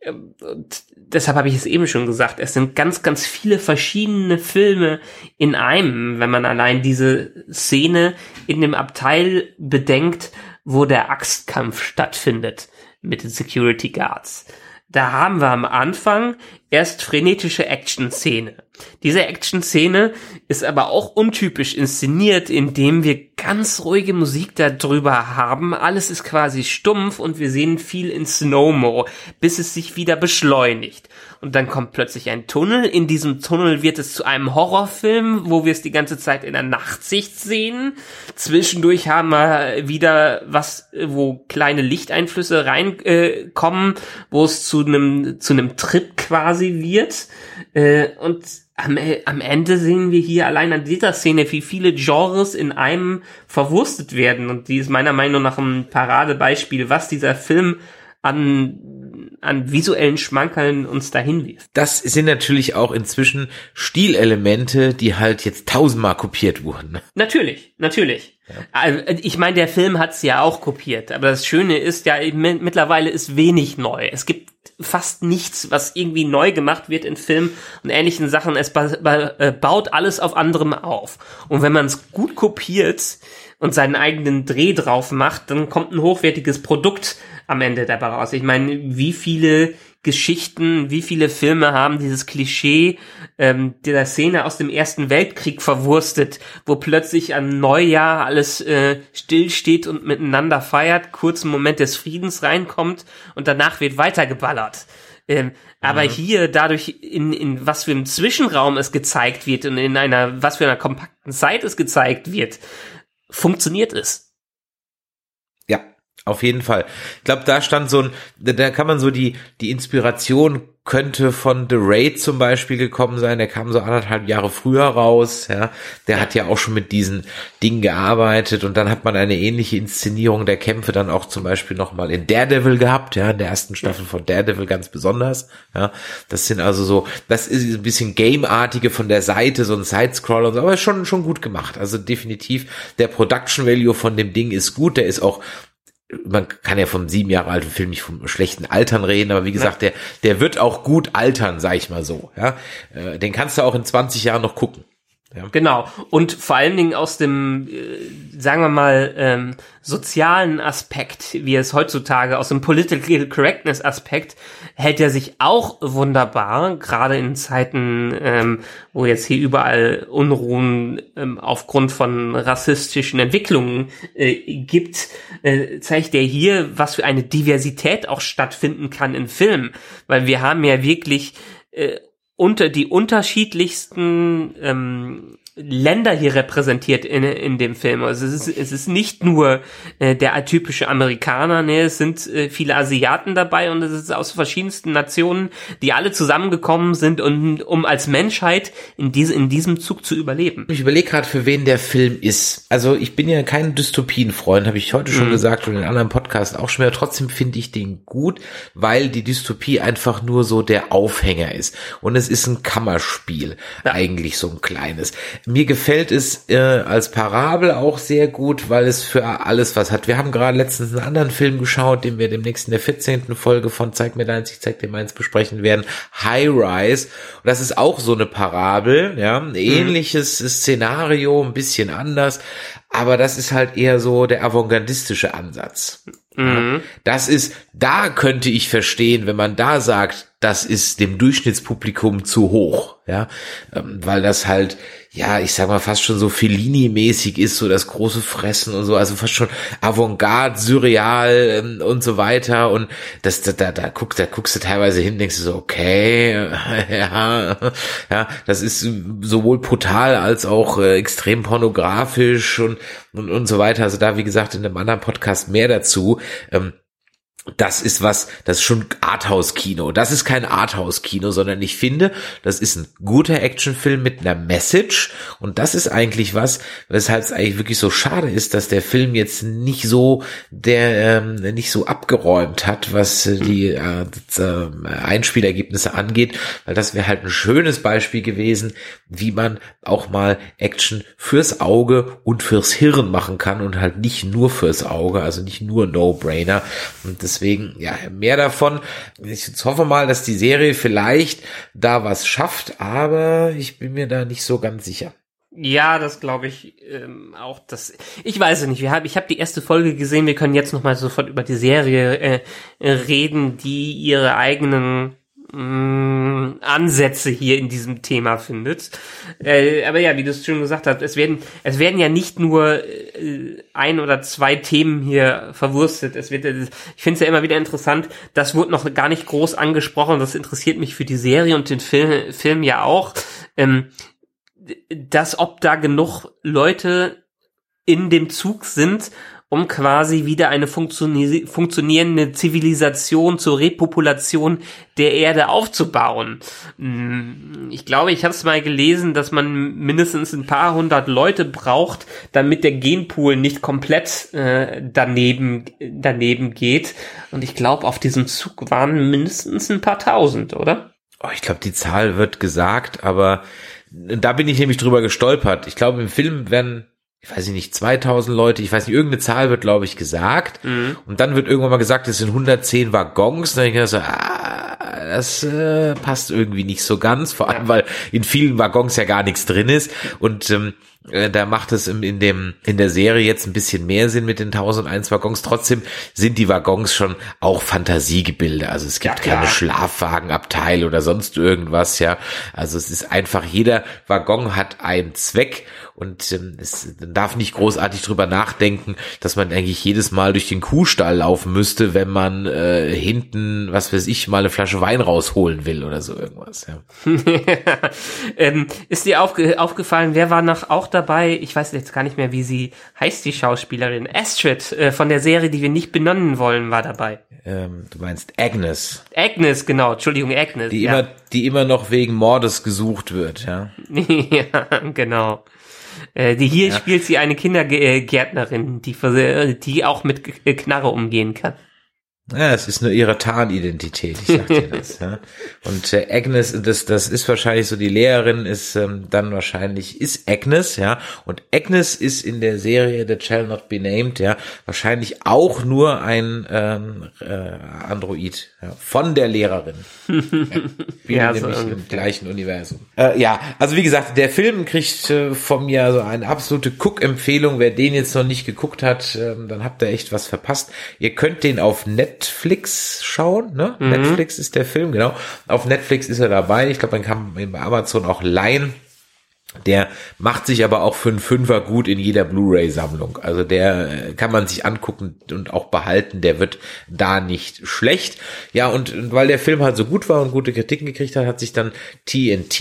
Ähm, und deshalb habe ich es eben schon gesagt, es sind ganz, ganz viele verschiedene Filme in einem, wenn man allein diese Szene in dem Abteil bedenkt, wo der Axtkampf stattfindet mit den Security Guards. Da haben wir am Anfang erst frenetische Action-Szene. Diese Action-Szene ist aber auch untypisch inszeniert, indem wir ganz ruhige Musik darüber haben. Alles ist quasi stumpf und wir sehen viel in Slow-Mo, bis es sich wieder beschleunigt. Und dann kommt plötzlich ein Tunnel. In diesem Tunnel wird es zu einem Horrorfilm, wo wir es die ganze Zeit in der Nachtsicht sehen. Zwischendurch haben wir wieder was, wo kleine Lichteinflüsse reinkommen, äh, wo es zu einem zu einem Trip quasi wird. Äh, und am, am Ende sehen wir hier allein an dieser Szene, wie viele Genres in einem verwurstet werden. Und die ist meiner Meinung nach ein Paradebeispiel, was dieser Film an, an visuellen Schmankerln uns dahin wirft. Das sind natürlich auch inzwischen Stilelemente, die halt jetzt tausendmal kopiert wurden. Natürlich, natürlich. Also, ich meine, der Film hat's ja auch kopiert, aber das Schöne ist ja, mittlerweile ist wenig neu. Es gibt fast nichts, was irgendwie neu gemacht wird in Filmen und ähnlichen Sachen. Es äh, baut alles auf anderem auf. Und wenn man es gut kopiert und seinen eigenen Dreh drauf macht, dann kommt ein hochwertiges Produkt am Ende dabei raus. Ich meine, wie viele Geschichten, wie viele Filme haben dieses Klischee ähm, der Szene aus dem Ersten Weltkrieg verwurstet, wo plötzlich an Neujahr alles äh, stillsteht und miteinander feiert, kurzen Moment des Friedens reinkommt und danach wird weitergeballert. Ähm, aber mhm. hier dadurch in, in was für einem Zwischenraum es gezeigt wird und in einer was für einer kompakten Zeit es gezeigt wird, funktioniert es. Auf jeden Fall. Ich glaube, da stand so ein, da kann man so die, die Inspiration könnte von The Raid zum Beispiel gekommen sein. Der kam so anderthalb Jahre früher raus. Ja, der hat ja auch schon mit diesen Dingen gearbeitet und dann hat man eine ähnliche Inszenierung der Kämpfe dann auch zum Beispiel nochmal in Daredevil gehabt. Ja, in der ersten Staffel von Daredevil ganz besonders. Ja, das sind also so, das ist ein bisschen Game-artige von der Seite, so ein Sidescroller und so, aber schon, schon gut gemacht. Also definitiv der Production Value von dem Ding ist gut. Der ist auch man kann ja vom sieben Jahre alten Film nicht vom schlechten Altern reden, aber wie gesagt, der, der wird auch gut altern, sag ich mal so. Ja, äh, den kannst du auch in 20 Jahren noch gucken. Ja. Genau. Und vor allen Dingen aus dem, äh, sagen wir mal, ähm, sozialen Aspekt, wie es heutzutage, aus dem Political Correctness Aspekt, hält er sich auch wunderbar, gerade in Zeiten, ähm, wo jetzt hier überall Unruhen ähm, aufgrund von rassistischen Entwicklungen äh, gibt, äh, zeigt er hier, was für eine Diversität auch stattfinden kann in Filmen. Weil wir haben ja wirklich äh, unter die unterschiedlichsten ähm, Länder hier repräsentiert in, in dem Film. Also es ist, es ist nicht nur äh, der atypische Amerikaner, ne, es sind äh, viele Asiaten dabei und es ist aus verschiedensten Nationen, die alle zusammengekommen sind, um, um als Menschheit in, diese, in diesem Zug zu überleben. Ich überlege gerade, für wen der Film ist. Also ich bin ja kein Dystopienfreund, habe ich heute schon mhm. gesagt und in anderen Podcasts auch schon mehr. Trotzdem finde ich den gut, weil die Dystopie einfach nur so der Aufhänger ist. Und es ist ein Kammerspiel, ja. eigentlich so ein kleines. Mir gefällt es äh, als Parabel auch sehr gut, weil es für alles was hat. Wir haben gerade letztens einen anderen Film geschaut, den wir demnächst in der 14. Folge von Zeig mir deins, ich zeig dir meins besprechen werden. High Rise. Und das ist auch so eine Parabel, ja. Ein mhm. ähnliches mhm. Szenario, ein bisschen anders. Aber das ist halt eher so der avantgardistische Ansatz. Mhm. Das ist, da könnte ich verstehen, wenn man da sagt, das ist dem Durchschnittspublikum zu hoch, ja, ähm, weil das halt, ja, ich sag mal fast schon so Fellini-mäßig ist, so das große Fressen und so, also fast schon Avantgarde, surreal ähm, und so weiter. Und das, da, da, da guckst, da guckst du teilweise hin, denkst du so, okay, ja, ja, das ist sowohl brutal als auch äh, extrem pornografisch und, und, und so weiter, also da, wie gesagt, in einem anderen Podcast mehr dazu, ähm, das ist was, das ist schon Arthouse-Kino. Das ist kein Arthouse-Kino, sondern ich finde, das ist ein guter Actionfilm mit einer Message. Und das ist eigentlich was, weshalb es eigentlich wirklich so schade ist, dass der Film jetzt nicht so, der ähm, nicht so abgeräumt hat, was äh, die äh, äh, Einspielergebnisse angeht, weil das wäre halt ein schönes Beispiel gewesen, wie man auch mal Action fürs Auge und fürs Hirn machen kann und halt nicht nur fürs Auge, also nicht nur No-Brainer. Und das Deswegen, ja, mehr davon. Ich hoffe mal, dass die Serie vielleicht da was schafft, aber ich bin mir da nicht so ganz sicher. Ja, das glaube ich ähm, auch. Das ich weiß es nicht. Wir haben, ich habe die erste Folge gesehen. Wir können jetzt noch mal sofort über die Serie äh, reden, die ihre eigenen mh, Ansätze hier in diesem Thema findet. Äh, aber ja, wie du es schon gesagt hast, es werden, es werden ja nicht nur äh, ein oder zwei Themen hier verwurstet. Es wird, äh, ich finde es ja immer wieder interessant, das wurde noch gar nicht groß angesprochen. Das interessiert mich für die Serie und den Film, Film ja auch. Ähm, dass ob da genug Leute in dem Zug sind, um quasi wieder eine funktioni funktionierende Zivilisation zur Repopulation der Erde aufzubauen. Hm, ich glaube, ich habe es mal gelesen, dass man mindestens ein paar hundert Leute braucht, damit der Genpool nicht komplett äh, daneben daneben geht. Und ich glaube, auf diesem Zug waren mindestens ein paar tausend, oder? Oh, ich glaube, die Zahl wird gesagt, aber da bin ich nämlich drüber gestolpert. Ich glaube, im Film werden ich weiß nicht, 2000 Leute, ich weiß nicht, irgendeine Zahl wird, glaube ich, gesagt. Mhm. Und dann wird irgendwann mal gesagt, es sind 110 Waggons. Dann denke ich so, ah, das äh, passt irgendwie nicht so ganz, vor allem, ja. weil in vielen Waggons ja gar nichts drin ist. Und ähm, äh, da macht es in dem in der Serie jetzt ein bisschen mehr Sinn mit den 1001 Waggons. Trotzdem sind die Waggons schon auch Fantasiegebilde. Also es gibt ja, keine Schlafwagenabteil oder sonst irgendwas. Ja, also es ist einfach jeder Waggon hat einen Zweck und ähm, es darf nicht großartig drüber nachdenken, dass man eigentlich jedes Mal durch den Kuhstall laufen müsste, wenn man äh, hinten, was weiß ich, mal eine Flasche Wein rausholen will oder so irgendwas. Ja. ähm, ist dir aufge aufgefallen, wer war noch auch dabei? Ich weiß jetzt gar nicht mehr, wie sie heißt, die Schauspielerin. Astrid äh, von der Serie, die wir nicht benennen wollen, war dabei. Ähm, du meinst Agnes. Agnes, genau. Entschuldigung, Agnes. Die ja. immer, die immer noch wegen Mordes gesucht wird, ja. ja, genau. Äh, die hier ja. spielt sie eine Kindergärtnerin, die, die auch mit Knarre umgehen kann. Ja, es ist nur ihre Tarnidentität, ich sag dir das. Ja. Und äh, Agnes, das, das ist wahrscheinlich so, die Lehrerin ist ähm, dann wahrscheinlich, ist Agnes, ja. Und Agnes ist in der Serie The Shall Not Be Named, ja, wahrscheinlich auch nur ein ähm, äh, Android ja, von der Lehrerin. ja, ja nämlich so im gleichen Universum. Äh, ja, also wie gesagt, der Film kriegt äh, von mir so eine absolute Cook-Empfehlung. Wer den jetzt noch nicht geguckt hat, äh, dann habt ihr echt was verpasst. Ihr könnt den auf Net Netflix schauen. Ne? Mhm. Netflix ist der Film, genau. Auf Netflix ist er dabei. Ich glaube, man kann bei Amazon auch leihen. Der macht sich aber auch für einen Fünfer gut in jeder Blu-ray-Sammlung. Also der äh, kann man sich angucken und auch behalten. Der wird da nicht schlecht. Ja, und weil der Film halt so gut war und gute Kritiken gekriegt hat, hat sich dann TNT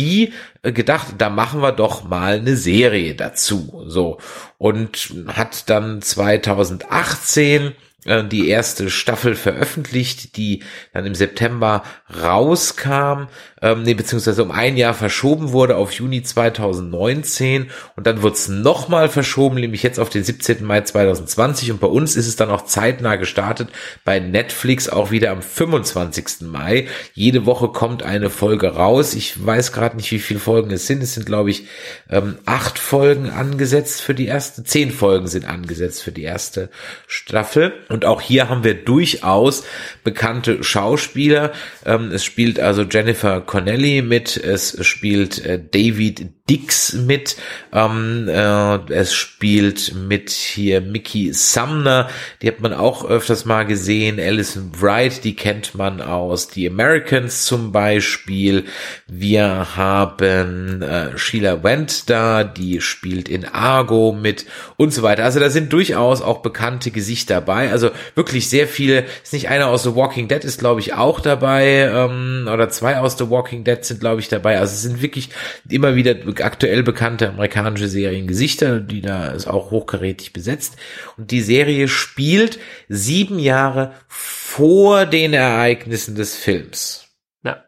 äh, gedacht, da machen wir doch mal eine Serie dazu. So. Und hat dann 2018 äh, die erste Staffel veröffentlicht, die dann im September rauskam, ähm, nee, beziehungsweise um ein Jahr verschoben wurde auf Juni 2019 und dann wurde es nochmal verschoben, nämlich jetzt auf den 17. Mai 2020 und bei uns ist es dann auch zeitnah gestartet, bei Netflix auch wieder am 25. Mai. Jede Woche kommt eine Folge raus. Ich weiß gerade nicht, wie viele Folgen es sind. Es sind, glaube ich, ähm, acht Folgen angesetzt für die erste, zehn Folgen sind angesetzt für die erste Staffel. Und auch hier haben wir durchaus bekannte Schauspieler. Ähm, es spielt also Jennifer Connelly mit, es spielt äh, David Dix mit, ähm, äh, es spielt mit hier Mickey Sumner, die hat man auch öfters mal gesehen, Alison Wright, die kennt man aus The Americans zum Beispiel. Wir haben äh, Sheila Wendt da, die spielt in Argo mit und so weiter. Also da sind durchaus auch bekannte Gesichter dabei. Also wirklich sehr viele. Ist nicht einer aus The Walking Dead ist glaube ich auch dabei ähm, oder zwei aus The Walking Dead sind glaube ich dabei. Also es sind wirklich immer wieder aktuell bekannte amerikanische Seriengesichter, die da ist auch hochkarätig besetzt. Und die Serie spielt sieben Jahre vor den Ereignissen des Films. Ja.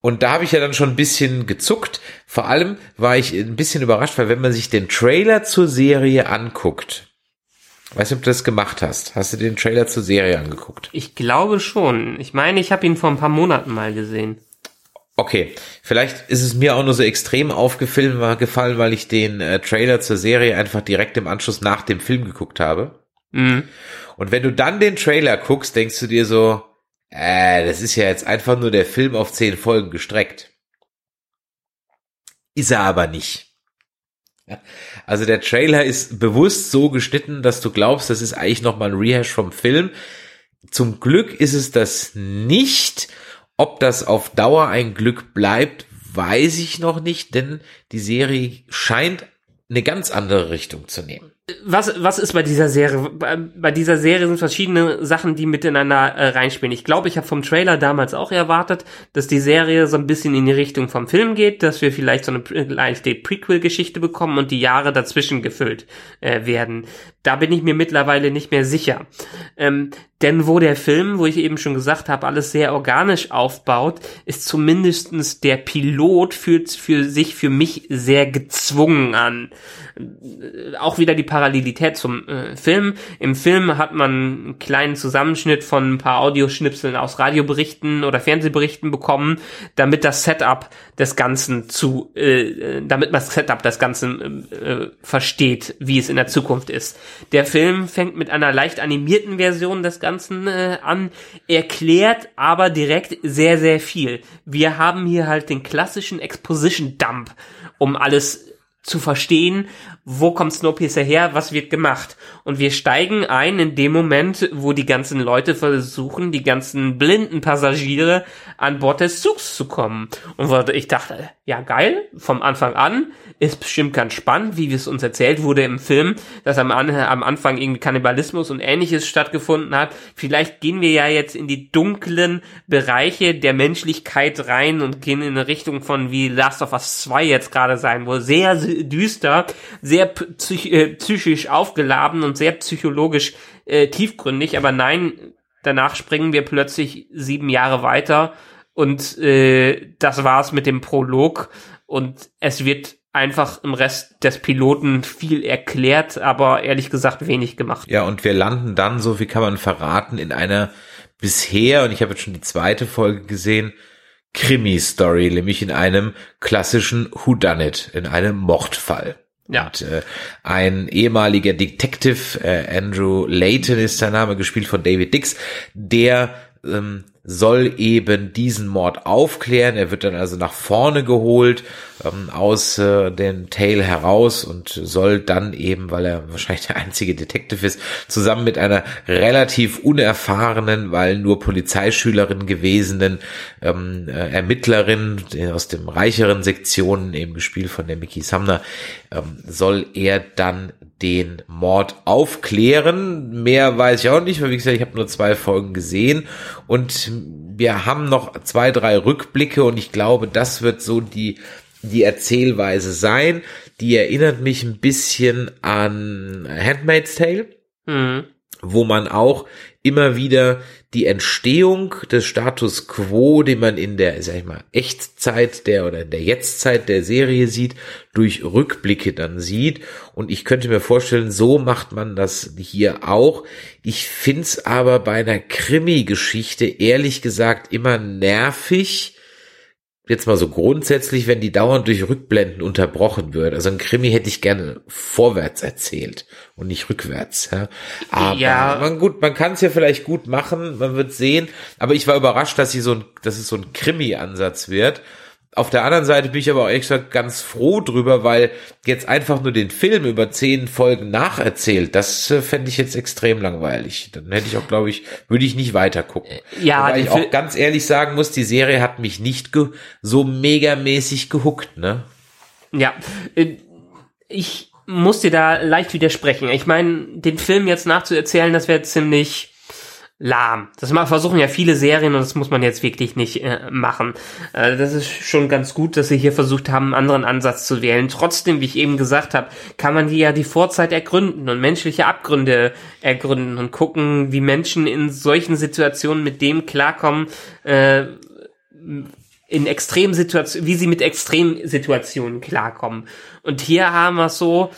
Und da habe ich ja dann schon ein bisschen gezuckt. Vor allem war ich ein bisschen überrascht, weil wenn man sich den Trailer zur Serie anguckt, Weißt du, ob du das gemacht hast? Hast du den Trailer zur Serie angeguckt? Ich glaube schon. Ich meine, ich habe ihn vor ein paar Monaten mal gesehen. Okay, vielleicht ist es mir auch nur so extrem aufgefallen, gefallen, weil ich den äh, Trailer zur Serie einfach direkt im Anschluss nach dem Film geguckt habe. Mhm. Und wenn du dann den Trailer guckst, denkst du dir so, äh, das ist ja jetzt einfach nur der Film auf zehn Folgen gestreckt. Ist er aber nicht. Also der Trailer ist bewusst so geschnitten, dass du glaubst, das ist eigentlich nochmal ein Rehash vom Film. Zum Glück ist es das nicht ob das auf Dauer ein Glück bleibt, weiß ich noch nicht, denn die Serie scheint eine ganz andere Richtung zu nehmen. Was, was ist bei dieser Serie? Bei, dieser Serie sind verschiedene Sachen, die miteinander äh, reinspielen. Ich glaube, ich habe vom Trailer damals auch erwartet, dass die Serie so ein bisschen in die Richtung vom Film geht, dass wir vielleicht so eine leichte Prequel-Geschichte bekommen und die Jahre dazwischen gefüllt äh, werden. Da bin ich mir mittlerweile nicht mehr sicher. Ähm, denn wo der Film, wo ich eben schon gesagt habe, alles sehr organisch aufbaut, ist zumindestens der Pilot fühlt für sich für mich sehr gezwungen an. Äh, auch wieder die Parallelität zum äh, Film. Im Film hat man einen kleinen Zusammenschnitt von ein paar Audioschnipseln aus Radioberichten oder Fernsehberichten bekommen, damit das Setup des Ganzen zu, äh, damit man das Setup des Ganzen äh, versteht, wie es in der Zukunft ist. Der Film fängt mit einer leicht animierten Version des Ganzen äh, an, erklärt aber direkt sehr, sehr viel. Wir haben hier halt den klassischen Exposition Dump, um alles zu verstehen, wo kommt Snowpiercer her, was wird gemacht. Und wir steigen ein in dem Moment, wo die ganzen Leute versuchen, die ganzen blinden Passagiere an Bord des Zugs zu kommen. Und ich dachte, ja geil, vom Anfang an, ist bestimmt ganz spannend, wie es uns erzählt wurde im Film, dass am, am Anfang irgendwie Kannibalismus und ähnliches stattgefunden hat. Vielleicht gehen wir ja jetzt in die dunklen Bereiche der Menschlichkeit rein und gehen in eine Richtung von wie Last of Us 2 jetzt gerade sein, wo sehr düster, sehr äh, psychisch aufgeladen und sehr psychologisch äh, tiefgründig, aber nein, danach springen wir plötzlich sieben Jahre weiter und äh, das war's mit dem Prolog und es wird einfach im Rest des Piloten viel erklärt, aber ehrlich gesagt wenig gemacht. Ja, und wir landen dann, so wie kann man verraten, in einer bisher, und ich habe jetzt schon die zweite Folge gesehen, Krimi-Story, nämlich in einem klassischen Whodunit, in einem Mordfall. Ja. Und, äh, ein ehemaliger Detective, äh, Andrew Layton ist sein Name, gespielt von David Dix, der ähm, soll eben diesen Mord aufklären. Er wird dann also nach vorne geholt ähm, aus äh, dem Tail heraus und soll dann eben, weil er wahrscheinlich der einzige Detective ist, zusammen mit einer relativ unerfahrenen, weil nur Polizeischülerin gewesenen ähm, äh, Ermittlerin aus dem reicheren Sektionen, eben gespielt von der Mickey Sumner, ähm, soll er dann den Mord aufklären. Mehr weiß ich auch nicht, weil wie gesagt, ich habe nur zwei Folgen gesehen und wir haben noch zwei, drei Rückblicke und ich glaube, das wird so die, die Erzählweise sein. Die erinnert mich ein bisschen an Handmaid's Tale. Mhm wo man auch immer wieder die Entstehung des Status quo, den man in der, sag ich mal, Echtzeit der oder der Jetztzeit der Serie sieht, durch Rückblicke dann sieht. Und ich könnte mir vorstellen, so macht man das hier auch. Ich find's aber bei einer Krimi-Geschichte ehrlich gesagt immer nervig, jetzt mal so grundsätzlich, wenn die dauernd durch Rückblenden unterbrochen wird. Also ein Krimi hätte ich gerne vorwärts erzählt und nicht rückwärts. Ja. Aber ja. man gut, man kann es ja vielleicht gut machen, man wird sehen. Aber ich war überrascht, dass sie so ein, dass es so ein Krimi-Ansatz wird. Auf der anderen Seite bin ich aber auch extra ganz froh drüber, weil jetzt einfach nur den Film über zehn Folgen nacherzählt, das äh, fände ich jetzt extrem langweilig. Dann hätte ich auch, glaube ich, würde ich nicht weiter gucken. Ja, weil ich auch ganz ehrlich sagen muss, die Serie hat mich nicht so megamäßig gehuckt, ne? Ja, äh, ich muss dir da leicht widersprechen. Ich meine, den Film jetzt nachzuerzählen, das wäre ziemlich lahm. Das versuchen ja viele Serien und das muss man jetzt wirklich nicht äh, machen. Äh, das ist schon ganz gut, dass sie hier versucht haben, einen anderen Ansatz zu wählen. Trotzdem, wie ich eben gesagt habe, kann man hier ja die Vorzeit ergründen und menschliche Abgründe ergründen und gucken, wie Menschen in solchen Situationen mit dem klarkommen, äh, in Extremsituationen, wie sie mit Extremsituationen klarkommen. Und hier haben wir so,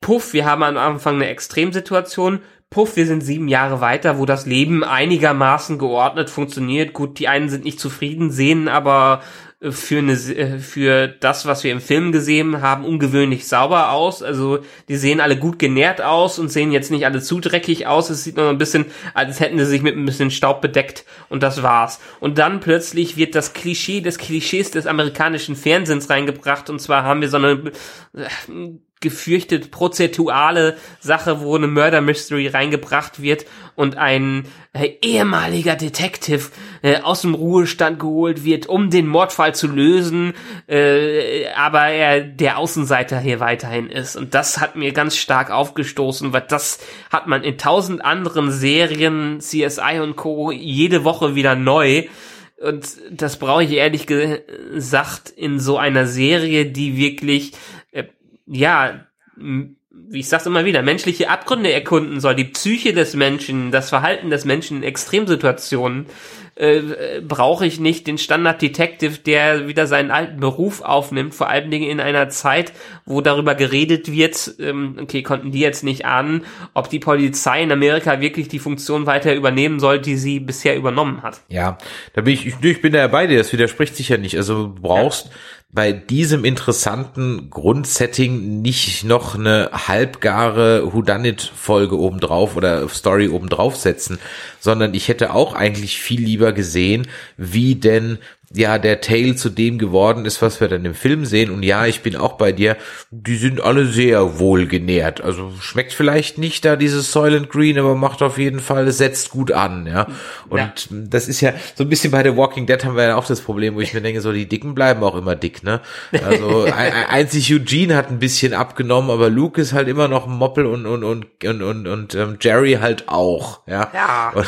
puff, wir haben am Anfang eine Extremsituation, puff, wir sind sieben Jahre weiter, wo das Leben einigermaßen geordnet funktioniert. Gut, die einen sind nicht zufrieden, sehen aber äh, für eine, äh, für das, was wir im Film gesehen haben, ungewöhnlich sauber aus. Also die sehen alle gut genährt aus und sehen jetzt nicht alle zu dreckig aus. Es sieht noch ein bisschen, als hätten sie sich mit ein bisschen Staub bedeckt und das war's. Und dann plötzlich wird das Klischee des Klischees des amerikanischen Fernsehens reingebracht und zwar haben wir so eine äh, gefürchtet prozeduale Sache, wo eine Murder Mystery reingebracht wird und ein äh, ehemaliger Detective äh, aus dem Ruhestand geholt wird, um den Mordfall zu lösen, äh, aber er der Außenseiter hier weiterhin ist. Und das hat mir ganz stark aufgestoßen, weil das hat man in tausend anderen Serien, CSI und Co. jede Woche wieder neu. Und das brauche ich ehrlich gesagt in so einer Serie, die wirklich ja, wie ich sag's immer wieder, menschliche Abgründe erkunden soll, die Psyche des Menschen, das Verhalten des Menschen in Extremsituationen, äh, brauche ich nicht den Standard Detective, der wieder seinen alten Beruf aufnimmt, vor allen Dingen in einer Zeit, wo darüber geredet wird, ähm, okay, konnten die jetzt nicht ahnen, ob die Polizei in Amerika wirklich die Funktion weiter übernehmen soll, die sie bisher übernommen hat. Ja, da bin ich, ich, ich bin da bei dir, das widerspricht sich ja nicht. Also du brauchst ja bei diesem interessanten Grundsetting nicht noch eine halbgare Whodunit-Folge obendrauf oder Story obendrauf setzen, sondern ich hätte auch eigentlich viel lieber gesehen, wie denn ja der Tale zu dem geworden ist, was wir dann im Film sehen. Und ja, ich bin auch bei dir. Die sind alle sehr wohl genährt. Also schmeckt vielleicht nicht da dieses Soylent Green, aber macht auf jeden Fall, es setzt gut an, ja. Und ja. das ist ja so ein bisschen bei The Walking Dead haben wir ja auch das Problem, wo ich mir denke, so die Dicken bleiben auch immer dick, ne? Also einzig Eugene hat ein bisschen abgenommen, aber Luke ist halt immer noch ein Moppel und und und und und, und ähm, Jerry halt auch, ja. Ja. Und,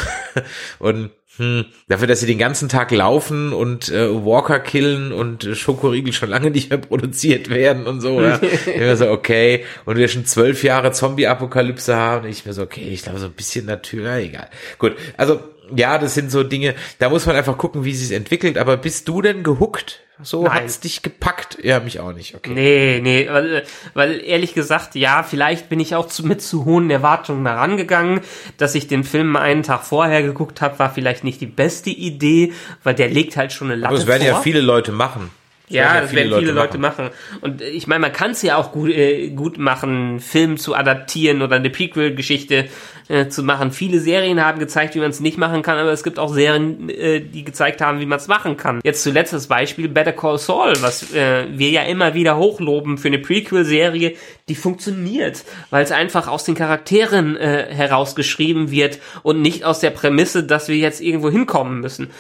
und hm, dafür, dass sie den ganzen Tag laufen und äh, Walker killen und äh, Schokoriegel schon lange nicht mehr produziert werden und so. Ja. ich mir so, okay. Und wir schon zwölf Jahre Zombie-Apokalypse haben. ich mir so, okay, ich glaube so ein bisschen natürlich, egal. Gut, also ja, das sind so Dinge, da muss man einfach gucken, wie sie es entwickelt. Aber bist du denn gehuckt? So Nein. hat's dich gepackt? Ja, mich auch nicht. Okay. Nee, nee, weil, weil ehrlich gesagt, ja, vielleicht bin ich auch zu, mit zu hohen Erwartungen herangegangen, dass ich den Film einen Tag vorher geguckt habe, war vielleicht nicht die beste Idee, weil der legt halt schon eine Latte Aber es werden vor. ja viele Leute machen. Ja, das werden viele Leute machen. machen. Und ich meine, man kann es ja auch gut, äh, gut machen, Film zu adaptieren oder eine Prequel-Geschichte äh, zu machen. Viele Serien haben gezeigt, wie man es nicht machen kann, aber es gibt auch Serien, äh, die gezeigt haben, wie man es machen kann. Jetzt zuletzt das Beispiel Better Call Saul, was äh, wir ja immer wieder hochloben für eine Prequel-Serie, die funktioniert, weil es einfach aus den Charakteren äh, herausgeschrieben wird und nicht aus der Prämisse, dass wir jetzt irgendwo hinkommen müssen.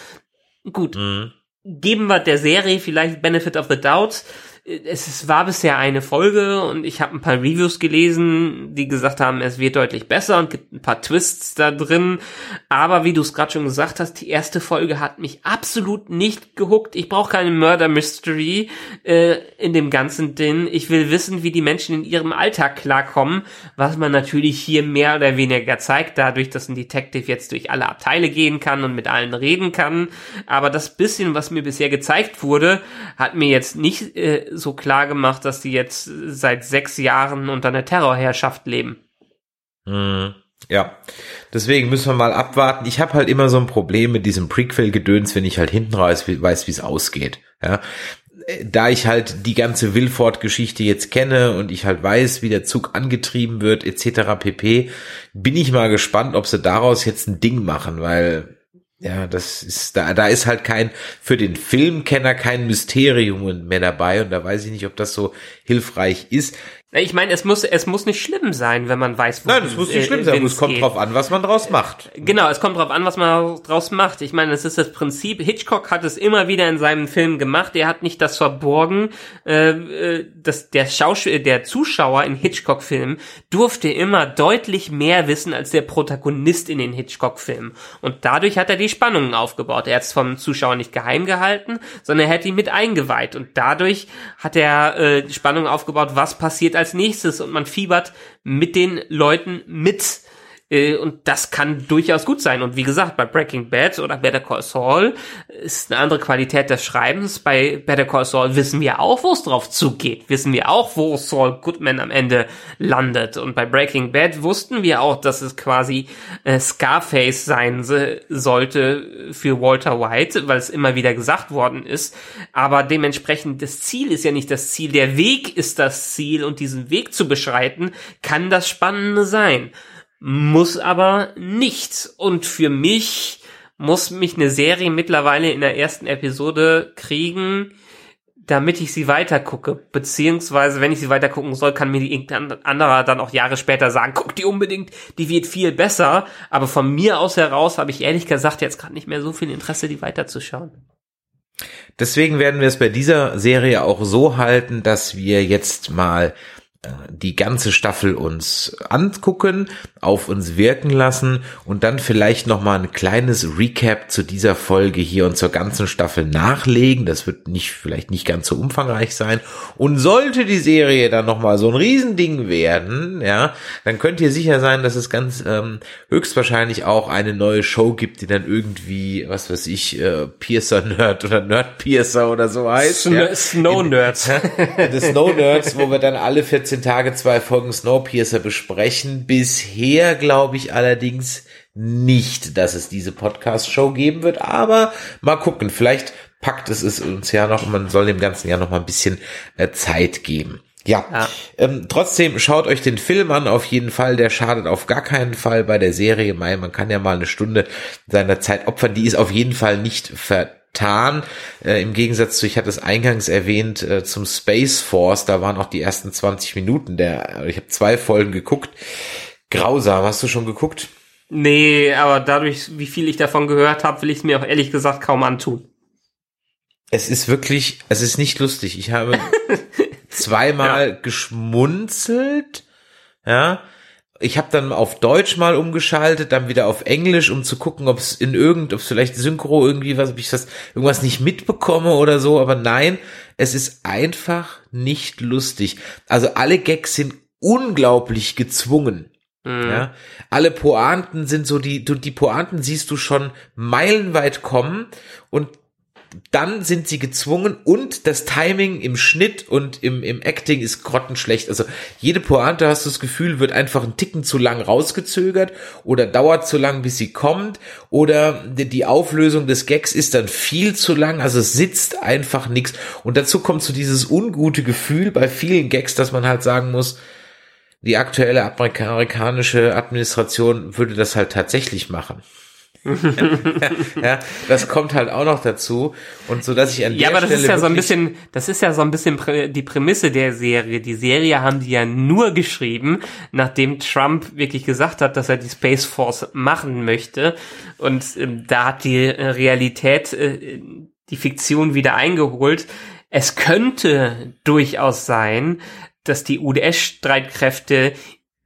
Gut. Mhm geben wir der Serie vielleicht Benefit of the Doubt es war bisher eine Folge und ich habe ein paar Reviews gelesen, die gesagt haben, es wird deutlich besser und gibt ein paar Twists da drin. Aber wie du es gerade schon gesagt hast, die erste Folge hat mich absolut nicht gehuckt. Ich brauche keine Murder Mystery äh, in dem ganzen Ding. Ich will wissen, wie die Menschen in ihrem Alltag klarkommen, was man natürlich hier mehr oder weniger zeigt, dadurch, dass ein Detective jetzt durch alle Abteile gehen kann und mit allen reden kann. Aber das bisschen, was mir bisher gezeigt wurde, hat mir jetzt nicht äh, so klar gemacht, dass die jetzt seit sechs Jahren unter einer Terrorherrschaft leben. Mhm. Ja, deswegen müssen wir mal abwarten. Ich habe halt immer so ein Problem mit diesem Prequel-Gedöns, wenn ich halt hinten raus weiß, wie es ausgeht. Ja, da ich halt die ganze Wilford-Geschichte jetzt kenne und ich halt weiß, wie der Zug angetrieben wird, etc. pp, bin ich mal gespannt, ob sie daraus jetzt ein Ding machen, weil ja, das ist, da, da ist halt kein, für den Filmkenner kein Mysterium mehr dabei und da weiß ich nicht, ob das so hilfreich ist. Ich meine, es muss, es muss nicht schlimm sein, wenn man weiß, wo Nein, es muss nicht äh, schlimm sein, es kommt geht. drauf an, was man draus macht. Genau, es kommt drauf an, was man draus macht. Ich meine, es ist das Prinzip, Hitchcock hat es immer wieder in seinem Film gemacht, er hat nicht das verborgen, äh, äh dass der Schauspieler, der Zuschauer in Hitchcock-Filmen durfte immer deutlich mehr wissen als der Protagonist in den Hitchcock-Filmen. Und dadurch hat er die Spannungen aufgebaut. Er hat es vom Zuschauer nicht geheim gehalten, sondern er hat ihn mit eingeweiht. Und dadurch hat er äh, die Spannung aufgebaut, was passiert als nächstes und man fiebert mit den Leuten mit. Äh, und das kann durchaus gut sein. Und wie gesagt, bei Breaking Bad oder Better Call Saul ist eine andere Qualität des Schreibens. Bei Better Call Saul wissen wir auch, wo es drauf zugeht. Wissen wir auch, wo Saul Goodman am Ende landet. Und bei Breaking Bad wussten wir auch, dass es quasi äh, Scarface sein sollte für Walter White, weil es immer wieder gesagt worden ist. Aber dementsprechend das Ziel ist ja nicht das Ziel. Der Weg ist das Ziel und diesen Weg zu beschreiten kann das Spannende sein muss aber nicht. Und für mich muss mich eine Serie mittlerweile in der ersten Episode kriegen, damit ich sie weitergucke. Beziehungsweise, wenn ich sie weitergucken soll, kann mir die irgendein anderer dann auch Jahre später sagen, guck die unbedingt, die wird viel besser. Aber von mir aus heraus habe ich ehrlich gesagt jetzt gerade nicht mehr so viel Interesse, die weiterzuschauen. Deswegen werden wir es bei dieser Serie auch so halten, dass wir jetzt mal die ganze Staffel uns angucken, auf uns wirken lassen und dann vielleicht noch mal ein kleines Recap zu dieser Folge hier und zur ganzen Staffel nachlegen. Das wird nicht vielleicht nicht ganz so umfangreich sein und sollte die Serie dann noch mal so ein Riesending werden, ja, dann könnt ihr sicher sein, dass es ganz ähm, höchstwahrscheinlich auch eine neue Show gibt, die dann irgendwie, was weiß ich, äh, Piercer Nerd oder Nerd Piercer oder so heißt. Sn ja. Snow Nerds. The Snow Nerds, wo wir dann alle 14 14 Tage zwei Folgen Snowpiercer besprechen. Bisher glaube ich allerdings nicht, dass es diese Podcast-Show geben wird, aber mal gucken. Vielleicht packt es es uns ja noch, man soll dem ganzen Jahr noch mal ein bisschen äh, Zeit geben. Ja, ja. Ähm, trotzdem schaut euch den Film an, auf jeden Fall. Der schadet auf gar keinen Fall bei der Serie. Man kann ja mal eine Stunde seiner Zeit opfern. Die ist auf jeden Fall nicht ver getan. Äh, Im Gegensatz zu, ich hatte es eingangs erwähnt, äh, zum Space Force, da waren auch die ersten 20 Minuten der, ich habe zwei Folgen geguckt. Grausam, hast du schon geguckt? Nee, aber dadurch, wie viel ich davon gehört habe, will ich es mir auch ehrlich gesagt kaum antun. Es ist wirklich, es ist nicht lustig. Ich habe zweimal ja. geschmunzelt, ja, ich habe dann auf Deutsch mal umgeschaltet, dann wieder auf Englisch, um zu gucken, ob es in irgend, ob es vielleicht Synchro irgendwie was, ob ich das irgendwas nicht mitbekomme oder so, aber nein, es ist einfach nicht lustig. Also alle Gags sind unglaublich gezwungen. Mhm. Ja, alle Pointen sind so die, du, die Pointen siehst du schon meilenweit kommen und dann sind sie gezwungen und das Timing im Schnitt und im, im Acting ist grottenschlecht. Also jede Pointe, hast du das Gefühl, wird einfach einen Ticken zu lang rausgezögert oder dauert zu lang, bis sie kommt oder die Auflösung des Gags ist dann viel zu lang. Also es sitzt einfach nichts. Und dazu kommt so dieses ungute Gefühl bei vielen Gags, dass man halt sagen muss, die aktuelle amerikanische Administration würde das halt tatsächlich machen. ja, das kommt halt auch noch dazu und so dass ich an der Ja, aber das Stelle ist ja so ein bisschen, das ist ja so ein bisschen die Prämisse der Serie. Die Serie haben die ja nur geschrieben, nachdem Trump wirklich gesagt hat, dass er die Space Force machen möchte und ähm, da hat die äh, Realität äh, die Fiktion wieder eingeholt. Es könnte durchaus sein, dass die UdS-Streitkräfte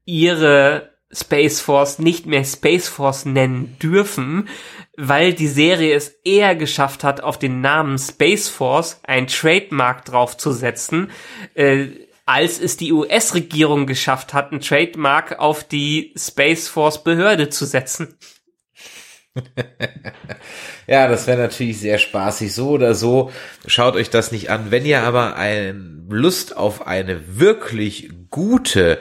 ihre Space Force nicht mehr Space Force nennen dürfen, weil die Serie es eher geschafft hat, auf den Namen Space Force ein Trademark draufzusetzen, äh, als es die US-Regierung geschafft hat, ein Trademark auf die Space Force Behörde zu setzen. ja, das wäre natürlich sehr spaßig. So oder so, schaut euch das nicht an. Wenn ihr aber ein Lust auf eine wirklich gute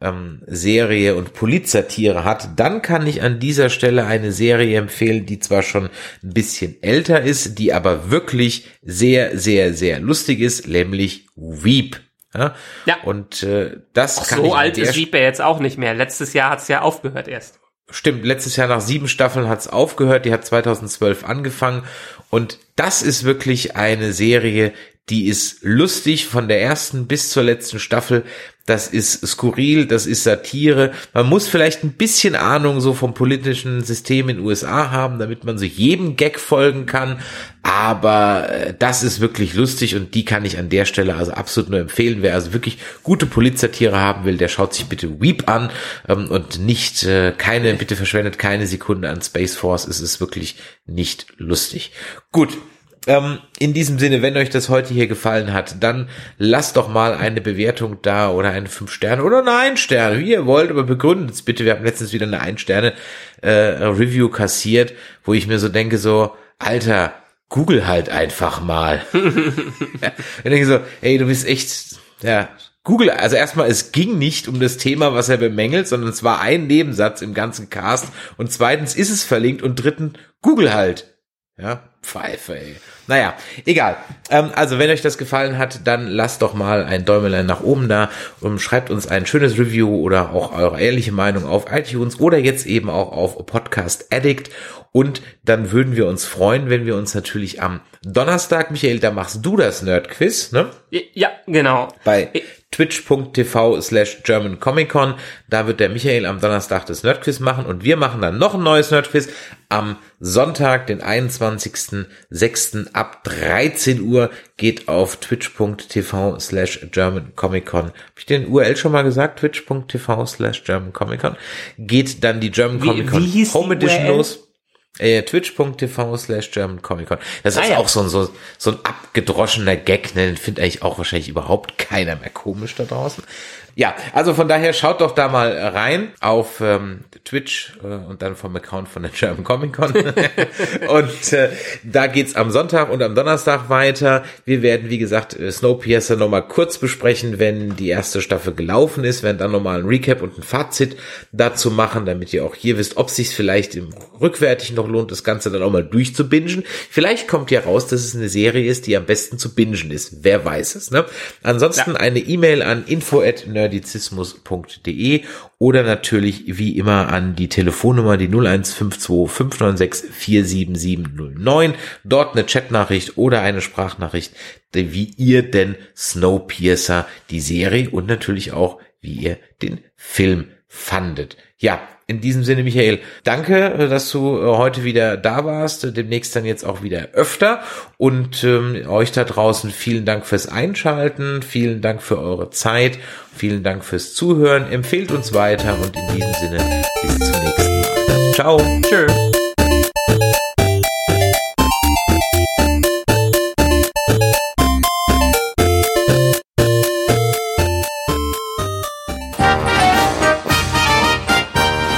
ähm, Serie und Polizsatire hat, dann kann ich an dieser Stelle eine Serie empfehlen, die zwar schon ein bisschen älter ist, die aber wirklich sehr, sehr, sehr lustig ist, nämlich Weep. Ja, ja. und äh, das Ach, kann so alt ist Weep ja jetzt auch nicht mehr. Letztes Jahr hat's ja aufgehört erst. Stimmt, letztes Jahr nach sieben Staffeln hat's aufgehört, die hat 2012 angefangen und das ist wirklich eine Serie, die ist lustig von der ersten bis zur letzten Staffel. Das ist skurril, das ist Satire. Man muss vielleicht ein bisschen Ahnung so vom politischen System in den USA haben, damit man so jedem Gag folgen kann. Aber äh, das ist wirklich lustig und die kann ich an der Stelle also absolut nur empfehlen. Wer also wirklich gute Polizsatire haben will, der schaut sich bitte Weep an ähm, und nicht äh, keine, bitte verschwendet keine Sekunde an Space Force. Es ist wirklich nicht lustig. Gut, ähm, in diesem Sinne, wenn euch das heute hier gefallen hat, dann lasst doch mal eine Bewertung da oder eine 5 Sterne oder eine 1 Sterne, wie ihr wollt, aber begründet es bitte. Wir haben letztens wieder eine 1 Sterne äh, Review kassiert, wo ich mir so denke, so, Alter, Google halt einfach mal. ja, ich denke so, ey, du bist echt, ja, Google, also erstmal, es ging nicht um das Thema, was er bemängelt, sondern es war ein Nebensatz im ganzen Cast und zweitens ist es verlinkt und dritten, Google halt. Ja, Pfeife, ey. Naja, egal. Ähm, also, wenn euch das gefallen hat, dann lasst doch mal ein Däumelein nach oben da und schreibt uns ein schönes Review oder auch eure ehrliche Meinung auf iTunes oder jetzt eben auch auf Podcast Addict. Und dann würden wir uns freuen, wenn wir uns natürlich am Donnerstag, Michael, da machst du das Nerd-Quiz, ne? Ja, genau. Bei twitch.tv slash German Comic Con. Da wird der Michael am Donnerstag das Nerdquiz machen und wir machen dann noch ein neues Nerdquiz am Sonntag, den 21.06. ab 13 Uhr geht auf twitch.tv slash German Comic Con. Hab ich den URL schon mal gesagt? twitch.tv slash German Comic Con. Geht dann die German Comic Con Home Edition los. Äh, twitch.tv slash German Comic Con. Das Ah, ist ja. auch so ein, so, so ein abgedroschener Gag, ne? Den findet eigentlich auch wahrscheinlich überhaupt keiner mehr komisch da draußen. Ja, also von daher schaut doch da mal rein auf ähm, Twitch äh, und dann vom Account von der German Comic Con. und äh, da geht's am Sonntag und am Donnerstag weiter. Wir werden, wie gesagt, äh, Snowpiercer nochmal kurz besprechen, wenn die erste Staffel gelaufen ist, werden dann nochmal ein Recap und ein Fazit dazu machen, damit ihr auch hier wisst, ob sich vielleicht im rückwärtig noch lohnt, das Ganze dann auch mal durchzubingen. Vielleicht kommt ja raus, dass es eine Serie ist, die am besten zu bingen ist. Wer weiß es, ne? Ansonsten eine E-Mail an info@nerdizismus.de oder natürlich wie immer an die Telefonnummer die 0152 596 47709. Dort eine Chatnachricht oder eine Sprachnachricht, wie ihr denn Snowpiercer die Serie und natürlich auch wie ihr den Film fandet. Ja, in diesem Sinne, Michael, danke, äh, dass du äh, heute wieder da warst, demnächst dann jetzt auch wieder öfter und ähm, euch da draußen vielen Dank fürs Einschalten, vielen Dank für eure Zeit, vielen Dank fürs Zuhören, empfehlt uns weiter und in diesem Sinne bis zum nächsten Mal. Ciao. Tschö.